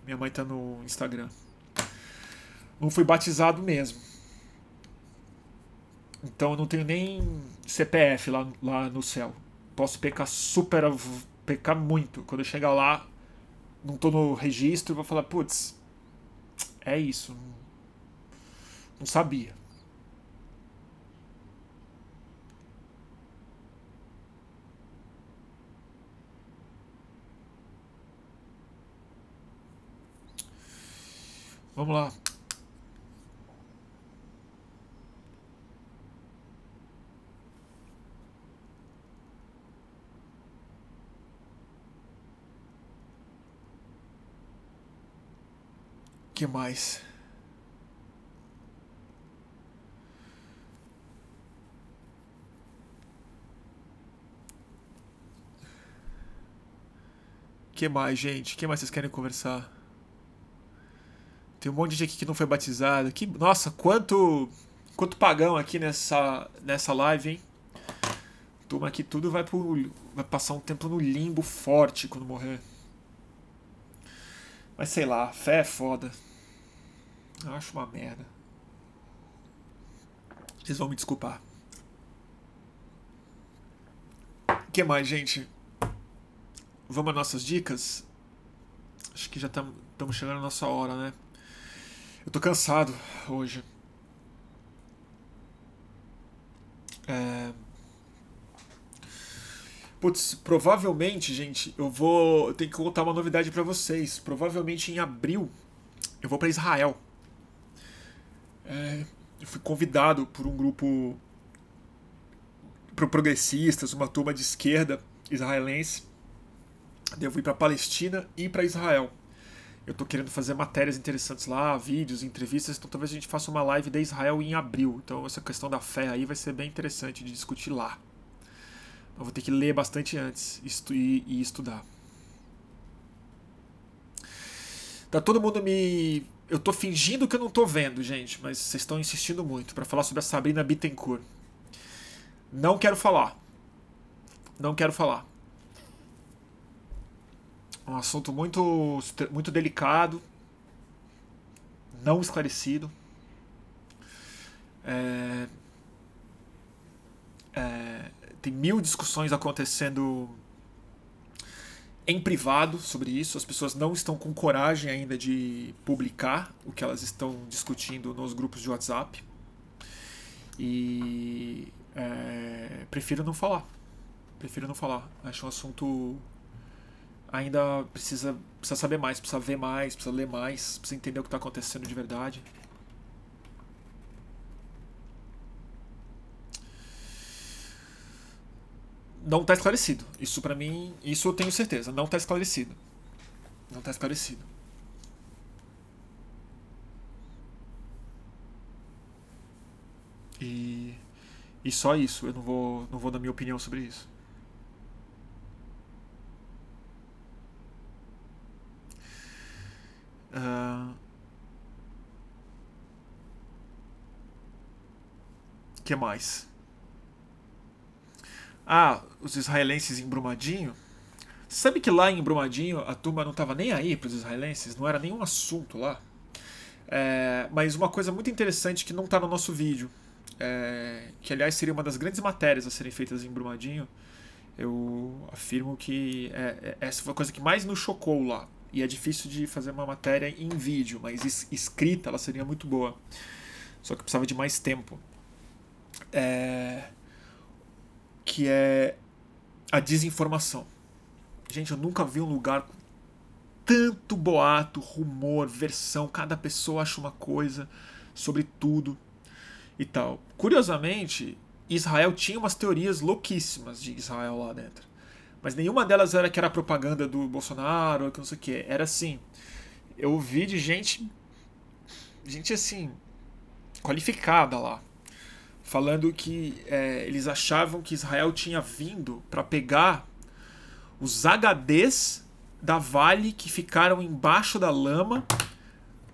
Minha mãe tá no Instagram. Não fui batizado mesmo. Então eu não tenho nem CPF lá, lá no céu. Posso pecar super, pecar muito. Quando eu chegar lá, não tô no registro, vou falar, putz, é isso. Não sabia. Vamos lá. Que mais? que mais, gente? que mais vocês querem conversar? Tem um monte de gente aqui que não foi batizado. Que, nossa, quanto quanto pagão aqui nessa, nessa live, hein? Turma aqui tudo vai, pro, vai passar um tempo no limbo forte quando morrer. Mas sei lá, fé é foda. Acho uma merda. Vocês vão me desculpar. O que mais, gente? Vamos às nossas dicas? Acho que já estamos chegando na nossa hora, né? Eu tô cansado hoje. É... Putz, provavelmente, gente, eu vou. Eu tenho que contar uma novidade para vocês. Provavelmente em abril eu vou para Israel. É... Eu fui convidado por um grupo por progressistas, uma turma de esquerda israelense. Devo ir para Palestina e para Israel. Eu estou querendo fazer matérias interessantes lá, vídeos, entrevistas, então talvez a gente faça uma live de Israel em abril. Então essa questão da fé aí vai ser bem interessante de discutir lá. Eu vou ter que ler bastante antes e estudar. Tá todo mundo me. Eu tô fingindo que eu não tô vendo, gente, mas vocês estão insistindo muito para falar sobre a Sabrina Bittencourt. Não quero falar. Não quero falar. Um assunto muito, muito delicado, não esclarecido. É, é, tem mil discussões acontecendo em privado sobre isso. As pessoas não estão com coragem ainda de publicar o que elas estão discutindo nos grupos de WhatsApp. E é, prefiro não falar. Prefiro não falar. Acho um assunto ainda precisa, precisa saber mais, precisa ver mais, precisa ler mais, precisa entender o que está acontecendo de verdade. Não está esclarecido. Isso para mim, isso eu tenho certeza. Não está esclarecido. Não está esclarecido. E, e só isso. Eu não vou, não vou dar minha opinião sobre isso. Uh... que mais? Ah, os israelenses em Brumadinho. Sabe que lá em Brumadinho a turma não estava nem aí para os israelenses, não era nenhum assunto lá. É, mas uma coisa muito interessante que não está no nosso vídeo, é, que aliás seria uma das grandes matérias a serem feitas em Brumadinho, eu afirmo que é, é essa foi a coisa que mais nos chocou lá e é difícil de fazer uma matéria em vídeo, mas escrita ela seria muito boa. Só que precisava de mais tempo. É... Que é a desinformação. Gente, eu nunca vi um lugar com tanto boato, rumor, versão, cada pessoa acha uma coisa sobre tudo e tal. Curiosamente, Israel tinha umas teorias louquíssimas de Israel lá dentro. Mas nenhuma delas era que era propaganda do Bolsonaro, que não sei o que. Era assim. Eu ouvi de gente. Gente assim. qualificada lá. Falando que é, eles achavam que Israel tinha vindo para pegar os HDs da Vale que ficaram embaixo da lama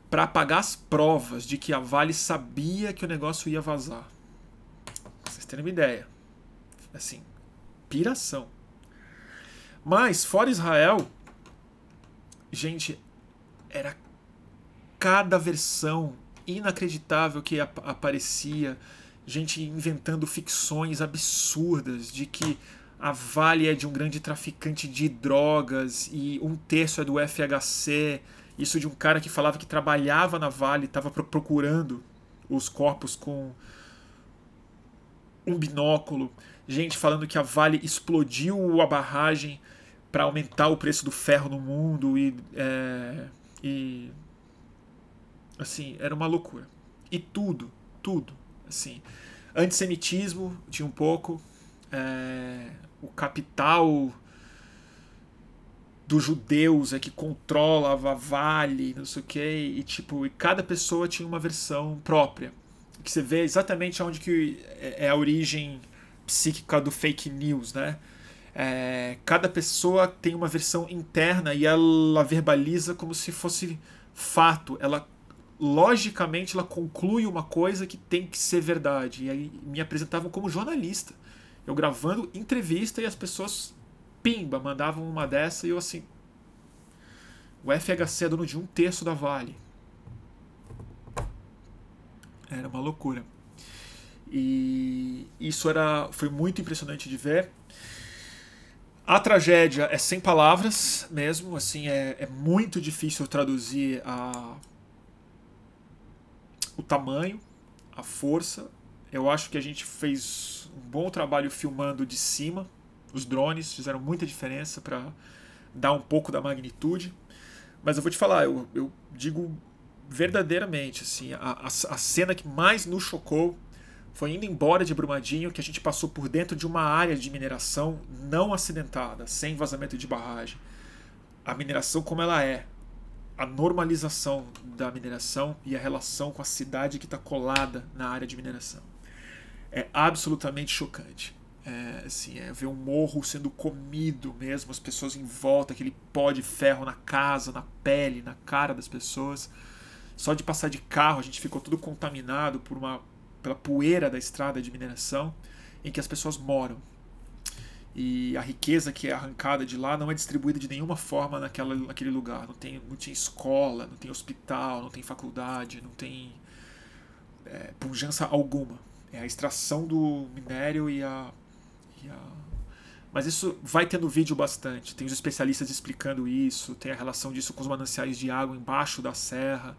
para apagar as provas de que a Vale sabia que o negócio ia vazar. Pra vocês terem uma ideia. Assim, piração. Mas, fora Israel, gente, era cada versão inacreditável que ap aparecia, gente inventando ficções absurdas de que a Vale é de um grande traficante de drogas e um terço é do FHC. Isso de um cara que falava que trabalhava na Vale, estava procurando os corpos com um binóculo. Gente falando que a Vale explodiu a barragem para aumentar o preço do ferro no mundo e, é, e assim era uma loucura e tudo tudo assim. Antissemitismo tinha um pouco. É, o capital dos judeus é que controlava Vale não sei o que e tipo e cada pessoa tinha uma versão própria. Que você vê exatamente onde que é, é a origem psíquica do fake news né? É, cada pessoa tem uma versão interna e ela verbaliza como se fosse fato. Ela logicamente ela conclui uma coisa que tem que ser verdade. E aí me apresentavam como jornalista. Eu gravando entrevista e as pessoas, pimba, mandavam uma dessa e eu assim. O FHC é dono de um terço da Vale. Era uma loucura. E isso era, foi muito impressionante de ver. A tragédia é sem palavras mesmo, assim, é, é muito difícil traduzir a, o tamanho, a força. Eu acho que a gente fez um bom trabalho filmando de cima. Os drones fizeram muita diferença para dar um pouco da magnitude. Mas eu vou te falar, eu, eu digo verdadeiramente, assim, a, a, a cena que mais nos chocou foi indo embora de Brumadinho, que a gente passou por dentro de uma área de mineração não acidentada, sem vazamento de barragem. A mineração como ela é, a normalização da mineração e a relação com a cidade que está colada na área de mineração. É absolutamente chocante. É, assim, é ver um morro sendo comido mesmo, as pessoas em volta, aquele pó de ferro na casa, na pele, na cara das pessoas. Só de passar de carro a gente ficou tudo contaminado por uma, pela poeira da estrada de mineração em que as pessoas moram e a riqueza que é arrancada de lá não é distribuída de nenhuma forma naquela, naquele lugar. Não tem, não tinha escola, não tem hospital, não tem faculdade, não tem é, pujança alguma. É a extração do minério e a, e a. Mas isso vai tendo vídeo bastante. Tem os especialistas explicando isso, tem a relação disso com os mananciais de água embaixo da serra.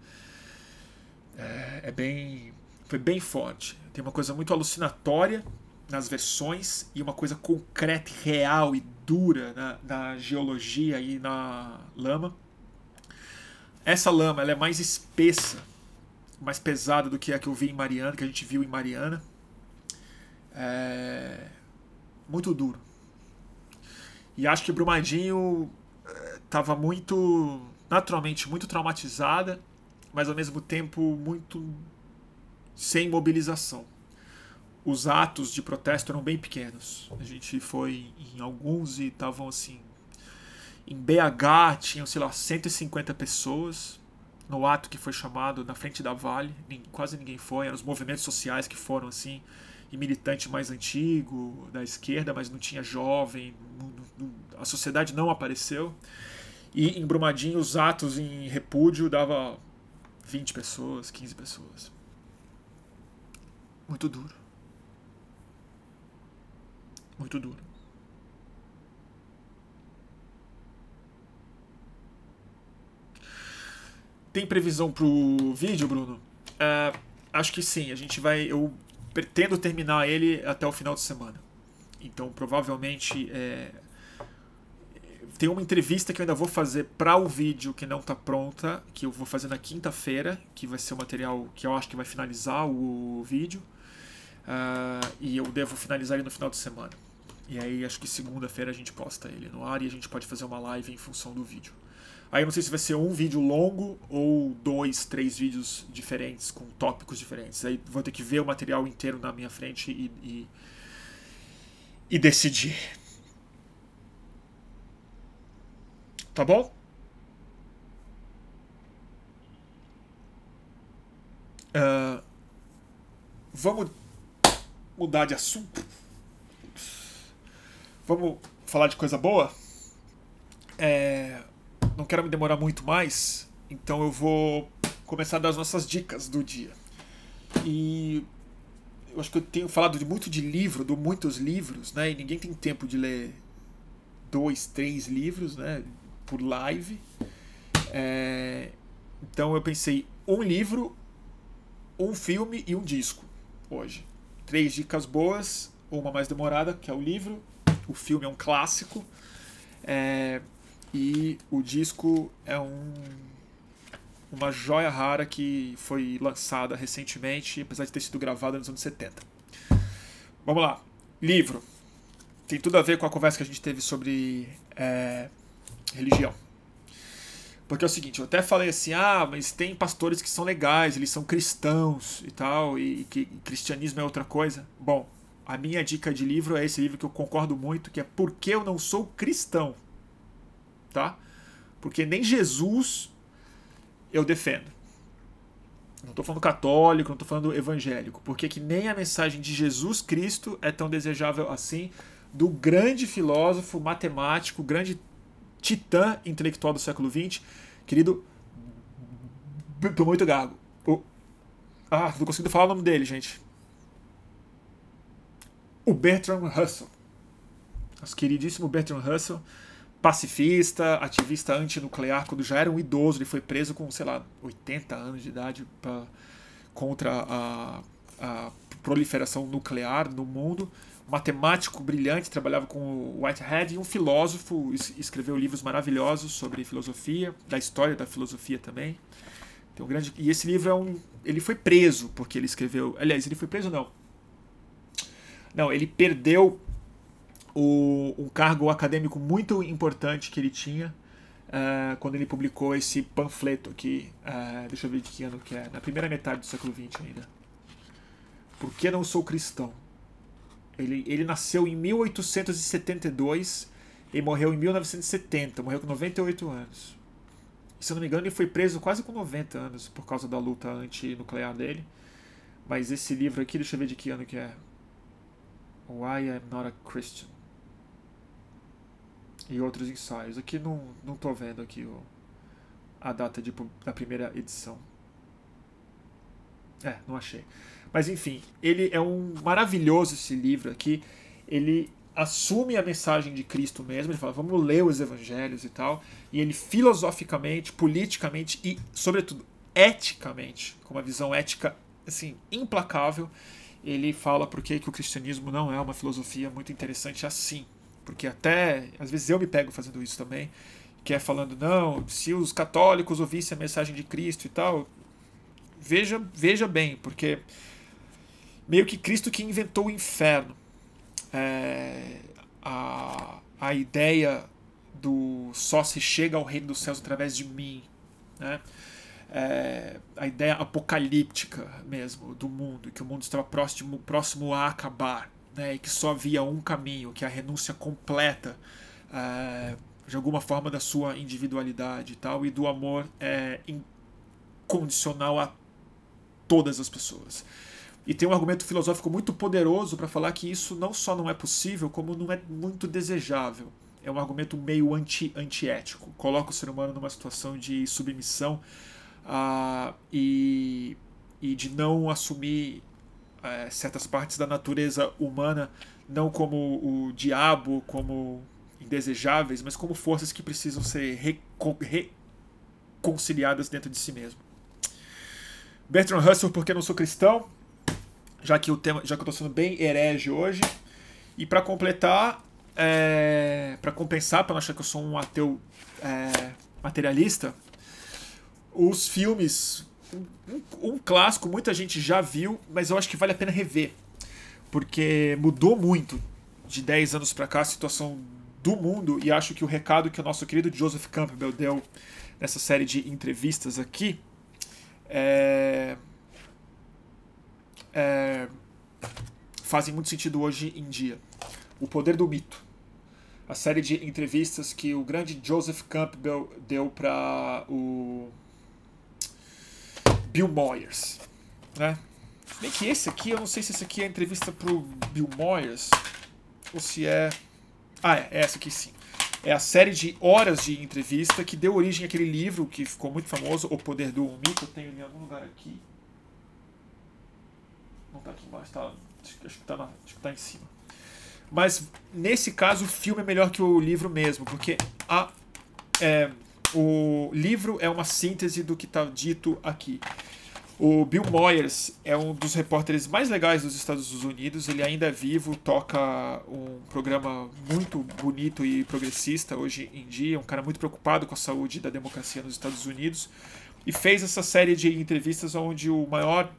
É, é bem. Foi bem forte. Tem uma coisa muito alucinatória nas versões e uma coisa concreta, real e dura na, na geologia e na lama. Essa lama ela é mais espessa, mais pesada do que a que eu vi em Mariana, que a gente viu em Mariana. É muito duro. E acho que Brumadinho estava é, muito, naturalmente, muito traumatizada, mas ao mesmo tempo muito sem mobilização os atos de protesto eram bem pequenos. A gente foi em alguns e estavam assim. Em BH tinham, sei lá, 150 pessoas no ato que foi chamado na frente da Vale. Quase ninguém foi. Eram os movimentos sociais que foram assim. E militante mais antigo, da esquerda, mas não tinha jovem. A sociedade não apareceu. E em Brumadinho, os atos em repúdio dava 20 pessoas, 15 pessoas. Muito duro. Muito duro. Tem previsão pro vídeo, Bruno? É, acho que sim. A gente vai. Eu pretendo terminar ele até o final de semana. Então, provavelmente. É, tem uma entrevista que eu ainda vou fazer para o vídeo que não está pronta, que eu vou fazer na quinta-feira, que vai ser o material que eu acho que vai finalizar o vídeo. Uh, e eu devo finalizar ele no final de semana. E aí acho que segunda-feira a gente posta ele no ar e a gente pode fazer uma live em função do vídeo. Aí eu não sei se vai ser um vídeo longo ou dois, três vídeos diferentes, com tópicos diferentes. Aí vou ter que ver o material inteiro na minha frente e, e, e decidir. Tá bom? Uh, vamos mudar de assunto? Vamos falar de coisa boa? É, não quero me demorar muito mais, então eu vou começar das nossas dicas do dia. E eu acho que eu tenho falado de muito de livro, de muitos livros, né? E ninguém tem tempo de ler dois, três livros, né? Por live. É, então eu pensei um livro, um filme e um disco hoje. Três dicas boas, uma mais demorada, que é o livro, o filme é um clássico. É, e o disco é um, uma joia rara que foi lançada recentemente, apesar de ter sido gravada nos anos 70. Vamos lá. Livro. Tem tudo a ver com a conversa que a gente teve sobre é, religião. Porque é o seguinte, eu até falei assim, ah, mas tem pastores que são legais, eles são cristãos e tal, e que cristianismo é outra coisa. Bom, a minha dica de livro é esse livro que eu concordo muito, que é Porque eu não sou cristão. Tá? Porque nem Jesus eu defendo. Não estou falando católico, não estou falando evangélico. Porque que nem a mensagem de Jesus Cristo é tão desejável assim do grande filósofo, matemático, grande titã intelectual do século XX, querido. Tô muito gago. Ah, não consigo falar o nome dele, gente. O Bertrand Russell. Nosso queridíssimo Bertrand Russell, pacifista, ativista antinuclear, quando já era um idoso, ele foi preso com, sei lá, 80 anos de idade pra, contra a, a proliferação nuclear no mundo matemático brilhante, trabalhava com o Whitehead, e um filósofo, escreveu livros maravilhosos sobre filosofia, da história da filosofia também. Tem um grande, e esse livro é um. Ele foi preso porque ele escreveu. Aliás, ele foi preso não. Não, ele perdeu o, um cargo acadêmico muito importante que ele tinha uh, quando ele publicou esse panfleto aqui. Uh, deixa eu ver de que ano que é. Na primeira metade do século XX ainda. Por que não sou cristão? Ele, ele nasceu em 1872 e morreu em 1970, morreu com 98 anos. Se eu não me engano, ele foi preso quase com 90 anos por causa da luta antinuclear dele. Mas esse livro aqui, deixa eu ver de que ano que é. Why I'm Not a Christian. E outros ensaios. Aqui não, não tô vendo aqui o, a data de, da primeira edição. É, não achei. Mas enfim, ele é um maravilhoso esse livro aqui. Ele assume a mensagem de Cristo mesmo, ele fala, vamos ler os evangelhos e tal, e ele filosoficamente, politicamente e, sobretudo, eticamente, com uma visão ética assim implacável, ele fala por que o cristianismo não é uma filosofia muito interessante assim, porque até às vezes eu me pego fazendo isso também, que é falando não, se os católicos ouvissem a mensagem de Cristo e tal, veja veja bem, porque meio que Cristo que inventou o inferno. É, a, a ideia do só se chega ao reino dos céus através de mim. Né? É, a ideia apocalíptica mesmo do mundo, que o mundo estava próximo, próximo a acabar, né? e que só havia um caminho, que é a renúncia completa é, de alguma forma da sua individualidade e tal, e do amor é, incondicional a todas as pessoas. E tem um argumento filosófico muito poderoso para falar que isso não só não é possível, como não é muito desejável. É um argumento meio anti, antiético. Coloca o ser humano numa situação de submissão uh, e, e de não assumir uh, certas partes da natureza humana, não como o diabo, como indesejáveis, mas como forças que precisam ser reconciliadas dentro de si mesmo. Bertrand Russell, porque não sou cristão, já que o tema, já que eu estou sendo bem herege hoje. E para completar, é, para compensar, para não achar que eu sou um ateu é, materialista, os filmes, um, um, clássico, muita gente já viu, mas eu acho que vale a pena rever, porque mudou muito de 10 anos para cá a situação do mundo e acho que o recado que o nosso querido Joseph Campbell deu nessa série de entrevistas aqui é, é, fazem muito sentido hoje em dia. O Poder do Mito. A série de entrevistas que o grande Joseph Campbell deu para o Bill Moyers. Né? Bem que esse aqui, eu não sei se esse aqui é entrevista para o Bill Moyers ou se é. Ah, é, é essa aqui sim. É a série de horas de entrevista que deu origem àquele livro que ficou muito famoso, O Poder do Mito. Eu tenho em algum lugar aqui. Não tá aqui embaixo, tá, acho, que tá na, acho que tá em cima. Mas nesse caso o filme é melhor que o livro mesmo, porque a, é, o livro é uma síntese do que está dito aqui. O Bill Moyers é um dos repórteres mais legais dos Estados Unidos. Ele ainda é vivo, toca um programa muito bonito e progressista hoje em dia. Um cara muito preocupado com a saúde da democracia nos Estados Unidos. E fez essa série de entrevistas onde o maior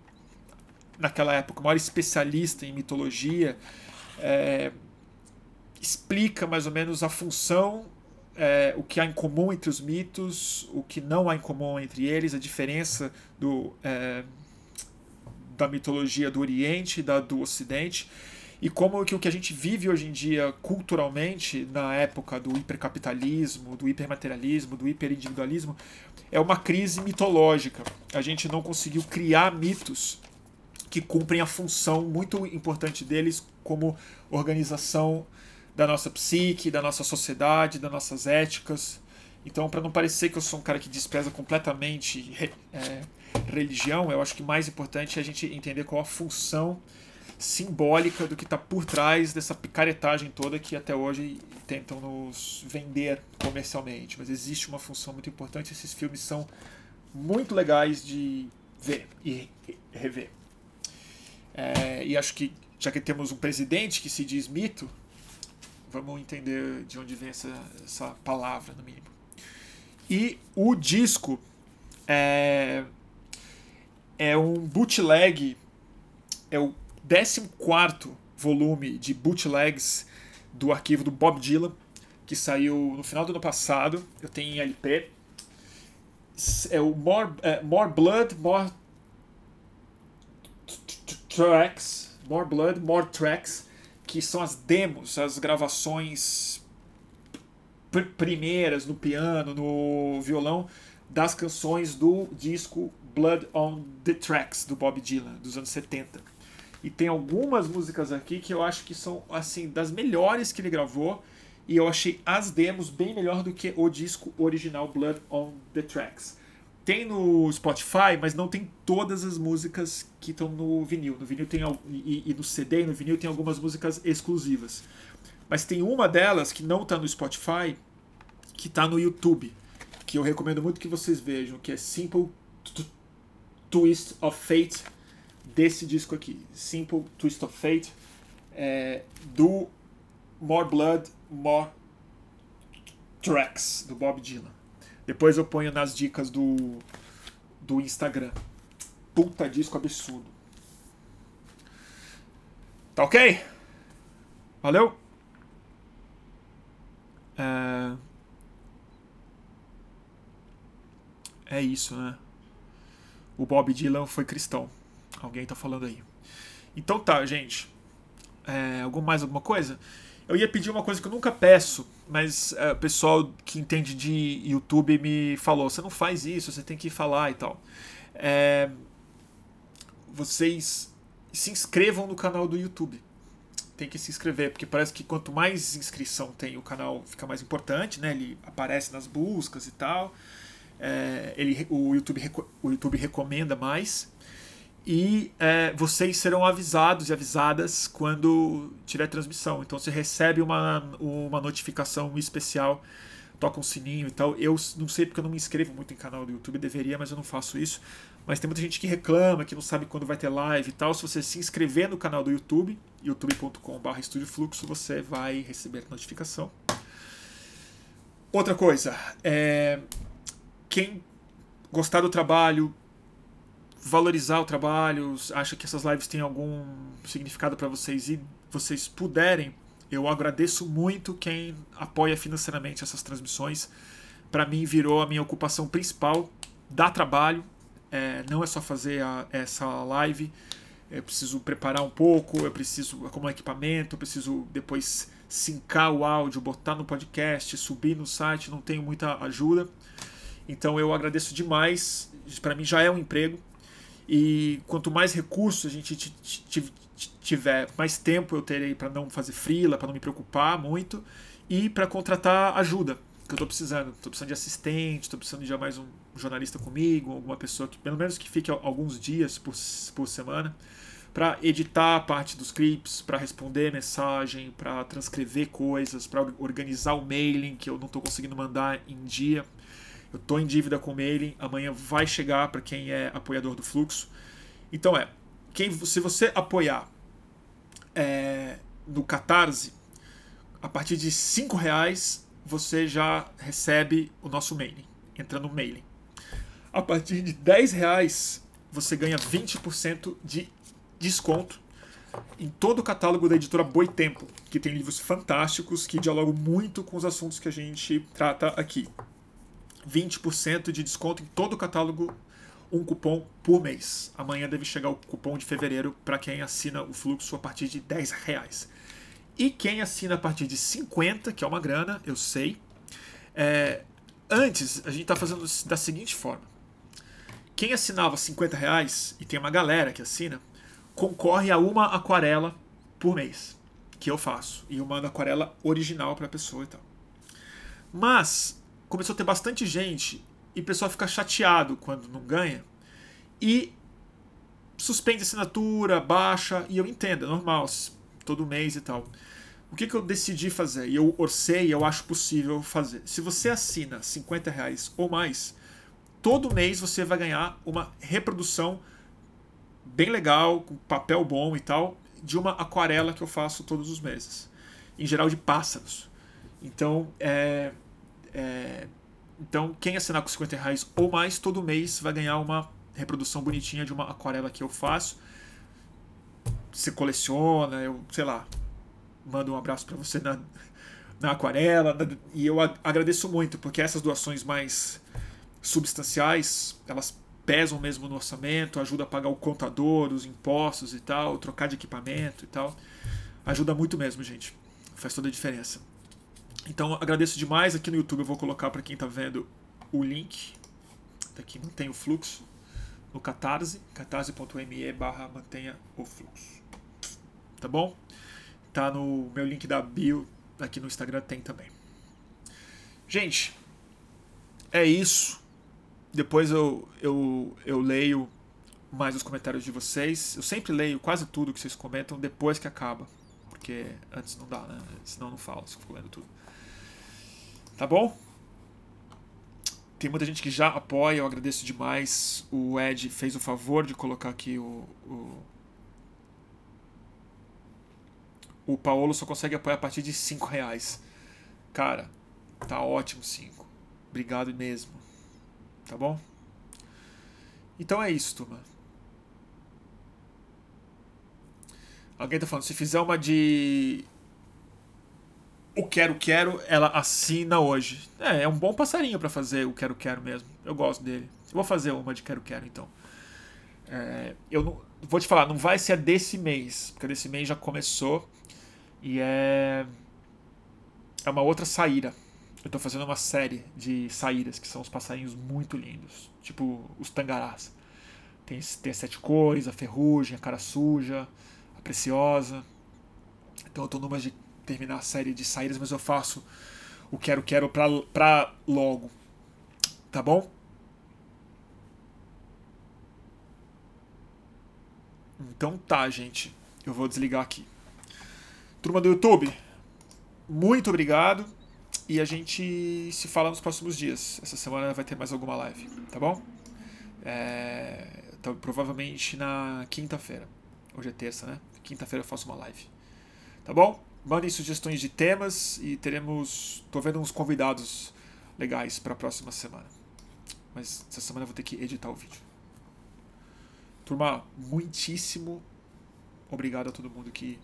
naquela época, o maior especialista em mitologia, é, explica mais ou menos a função, é, o que há em comum entre os mitos, o que não há em comum entre eles, a diferença do, é, da mitologia do Oriente e da do Ocidente. e como que o que a gente vive hoje em dia culturalmente, na época do hipercapitalismo, do hipermaterialismo, do hiperindividualismo, é uma crise mitológica. A gente não conseguiu criar mitos que cumprem a função muito importante deles como organização da nossa psique, da nossa sociedade, das nossas éticas. Então, para não parecer que eu sou um cara que despreza completamente é, religião, eu acho que mais importante é a gente entender qual a função simbólica do que está por trás dessa picaretagem toda que até hoje tentam nos vender comercialmente. Mas existe uma função muito importante. Esses filmes são muito legais de ver e rever. É, e acho que já que temos um presidente que se diz mito, vamos entender de onde vem essa, essa palavra, no mínimo. E o disco é, é um bootleg, é o 14 volume de bootlegs do arquivo do Bob Dylan, que saiu no final do ano passado. Eu tenho em LP. É o More, é, More Blood, More Tracks. More Blood, More Tracks. Que são as demos, as gravações pr primeiras no piano, no violão, das canções do disco Blood on the Tracks, do Bob Dylan, dos anos 70. E tem algumas músicas aqui que eu acho que são assim das melhores que ele gravou. E eu achei as demos bem melhor do que o disco original Blood on the Tracks. Tem no Spotify, mas não tem todas as músicas que estão no vinil. No vinil tem e, e no CD e no vinil tem algumas músicas exclusivas. Mas tem uma delas que não está no Spotify, que está no YouTube, que eu recomendo muito que vocês vejam, que é Simple Twist of Fate desse disco aqui, Simple Twist of Fate, é, do More Blood, More Tracks, do Bob Dylan. Depois eu ponho nas dicas do, do Instagram. Puta disco absurdo. Tá ok? Valeu? É, é isso, né? O Bob Dylan foi cristão. Alguém tá falando aí. Então tá, gente. É, algum mais alguma coisa? Eu ia pedir uma coisa que eu nunca peço, mas é, o pessoal que entende de YouTube me falou: você não faz isso, você tem que falar e tal. É, vocês se inscrevam no canal do YouTube. Tem que se inscrever, porque parece que quanto mais inscrição tem, o canal fica mais importante, né? Ele aparece nas buscas e tal. É, ele, o, YouTube, o YouTube recomenda mais e é, vocês serão avisados e avisadas quando tiver transmissão. Então você recebe uma, uma notificação especial, toca um sininho e tal. Eu não sei porque eu não me inscrevo muito em canal do YouTube, deveria, mas eu não faço isso. Mas tem muita gente que reclama, que não sabe quando vai ter live e tal. Se você se inscrever no canal do YouTube, youtube.com.br Fluxo, você vai receber notificação. Outra coisa, é, quem gostar do trabalho, valorizar o trabalho, acha que essas lives têm algum significado para vocês e vocês puderem, eu agradeço muito quem apoia financeiramente essas transmissões. Para mim virou a minha ocupação principal, dá trabalho, é, não é só fazer a, essa live, eu preciso preparar um pouco, eu preciso acumular equipamento, eu preciso depois sincar o áudio, botar no podcast, subir no site, não tenho muita ajuda. Então eu agradeço demais, para mim já é um emprego, e quanto mais recursos a gente tiver, mais tempo eu terei para não fazer frila, para não me preocupar muito e para contratar ajuda que eu estou precisando. Estou precisando de assistente, estou precisando de mais um jornalista comigo, alguma pessoa que pelo menos que fique alguns dias por, por semana para editar parte dos clips, para responder mensagem, para transcrever coisas, para organizar o mailing que eu não estou conseguindo mandar em dia. Eu estou em dívida com o mailing, amanhã vai chegar para quem é apoiador do fluxo. Então é, quem, se você apoiar é, no Catarse, a partir de cinco reais você já recebe o nosso mailing, entra no mailing. A partir de 10 reais você ganha 20% de desconto em todo o catálogo da editora Boitempo, que tem livros fantásticos que dialogam muito com os assuntos que a gente trata aqui. 20% de desconto em todo o catálogo um cupom por mês. Amanhã deve chegar o cupom de fevereiro para quem assina o fluxo a partir de 10 reais. E quem assina a partir de 50, que é uma grana, eu sei. É, antes, a gente está fazendo da seguinte forma. Quem assinava 50 reais, e tem uma galera que assina, concorre a uma aquarela por mês, que eu faço. E eu mando aquarela original para a pessoa e tal. Mas começou a ter bastante gente e o pessoal fica chateado quando não ganha e suspende a assinatura, baixa, e eu entendo, é normal, todo mês e tal. O que, que eu decidi fazer? E eu orcei, eu acho possível fazer. Se você assina 50 reais ou mais, todo mês você vai ganhar uma reprodução bem legal, com papel bom e tal, de uma aquarela que eu faço todos os meses. Em geral de pássaros. Então, é, é, então quem assinar com 50 reais ou mais, todo mês vai ganhar uma reprodução bonitinha de uma aquarela que eu faço. Você coleciona, eu, sei lá, mando um abraço para você na, na aquarela. Na, e eu agradeço muito, porque essas doações mais substanciais, elas pesam mesmo no orçamento, ajuda a pagar o contador, os impostos e tal, trocar de equipamento e tal. Ajuda muito mesmo, gente. Faz toda a diferença. Então agradeço demais. Aqui no YouTube eu vou colocar para quem está vendo o link. Daqui mantém o fluxo. No Catarse, catarse.me barra mantenha o fluxo. Tá bom? Tá no meu link da bio, aqui no Instagram tem também. Gente, é isso. Depois eu, eu, eu leio mais os comentários de vocês. Eu sempre leio quase tudo que vocês comentam depois que acaba. Porque antes não dá, né? Senão não falo, fico lendo tudo. Tá bom? Tem muita gente que já apoia, eu agradeço demais. O Ed fez o favor de colocar aqui o. O, o Paulo só consegue apoiar a partir de 5 reais. Cara, tá ótimo 5. Obrigado mesmo. Tá bom? Então é isso, turma. Alguém tá falando, se fizer uma de o Quero Quero, ela assina hoje. É, é um bom passarinho para fazer o Quero Quero mesmo. Eu gosto dele. Eu vou fazer uma de Quero Quero então. É, eu não, vou te falar, não vai ser a desse mês, porque desse mês já começou e é é uma outra saíra. Eu tô fazendo uma série de saíras que são os passarinhos muito lindos, tipo os tangarás. Tem, tem sete cores, a ferrugem, a cara suja, a preciosa. Então eu tô numa de terminar a série de saídas, mas eu faço o quero quero pra, pra logo. Tá bom? Então tá, gente. Eu vou desligar aqui. Turma do YouTube, muito obrigado. E a gente se fala nos próximos dias. Essa semana vai ter mais alguma live, tá bom? É, então, provavelmente na quinta-feira. Hoje é terça, né? Quinta-feira eu faço uma live. Tá bom? Mandem sugestões de temas e teremos. Tô vendo uns convidados legais para a próxima semana. Mas essa semana eu vou ter que editar o vídeo. Turma, muitíssimo obrigado a todo mundo que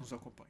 nos acompanha.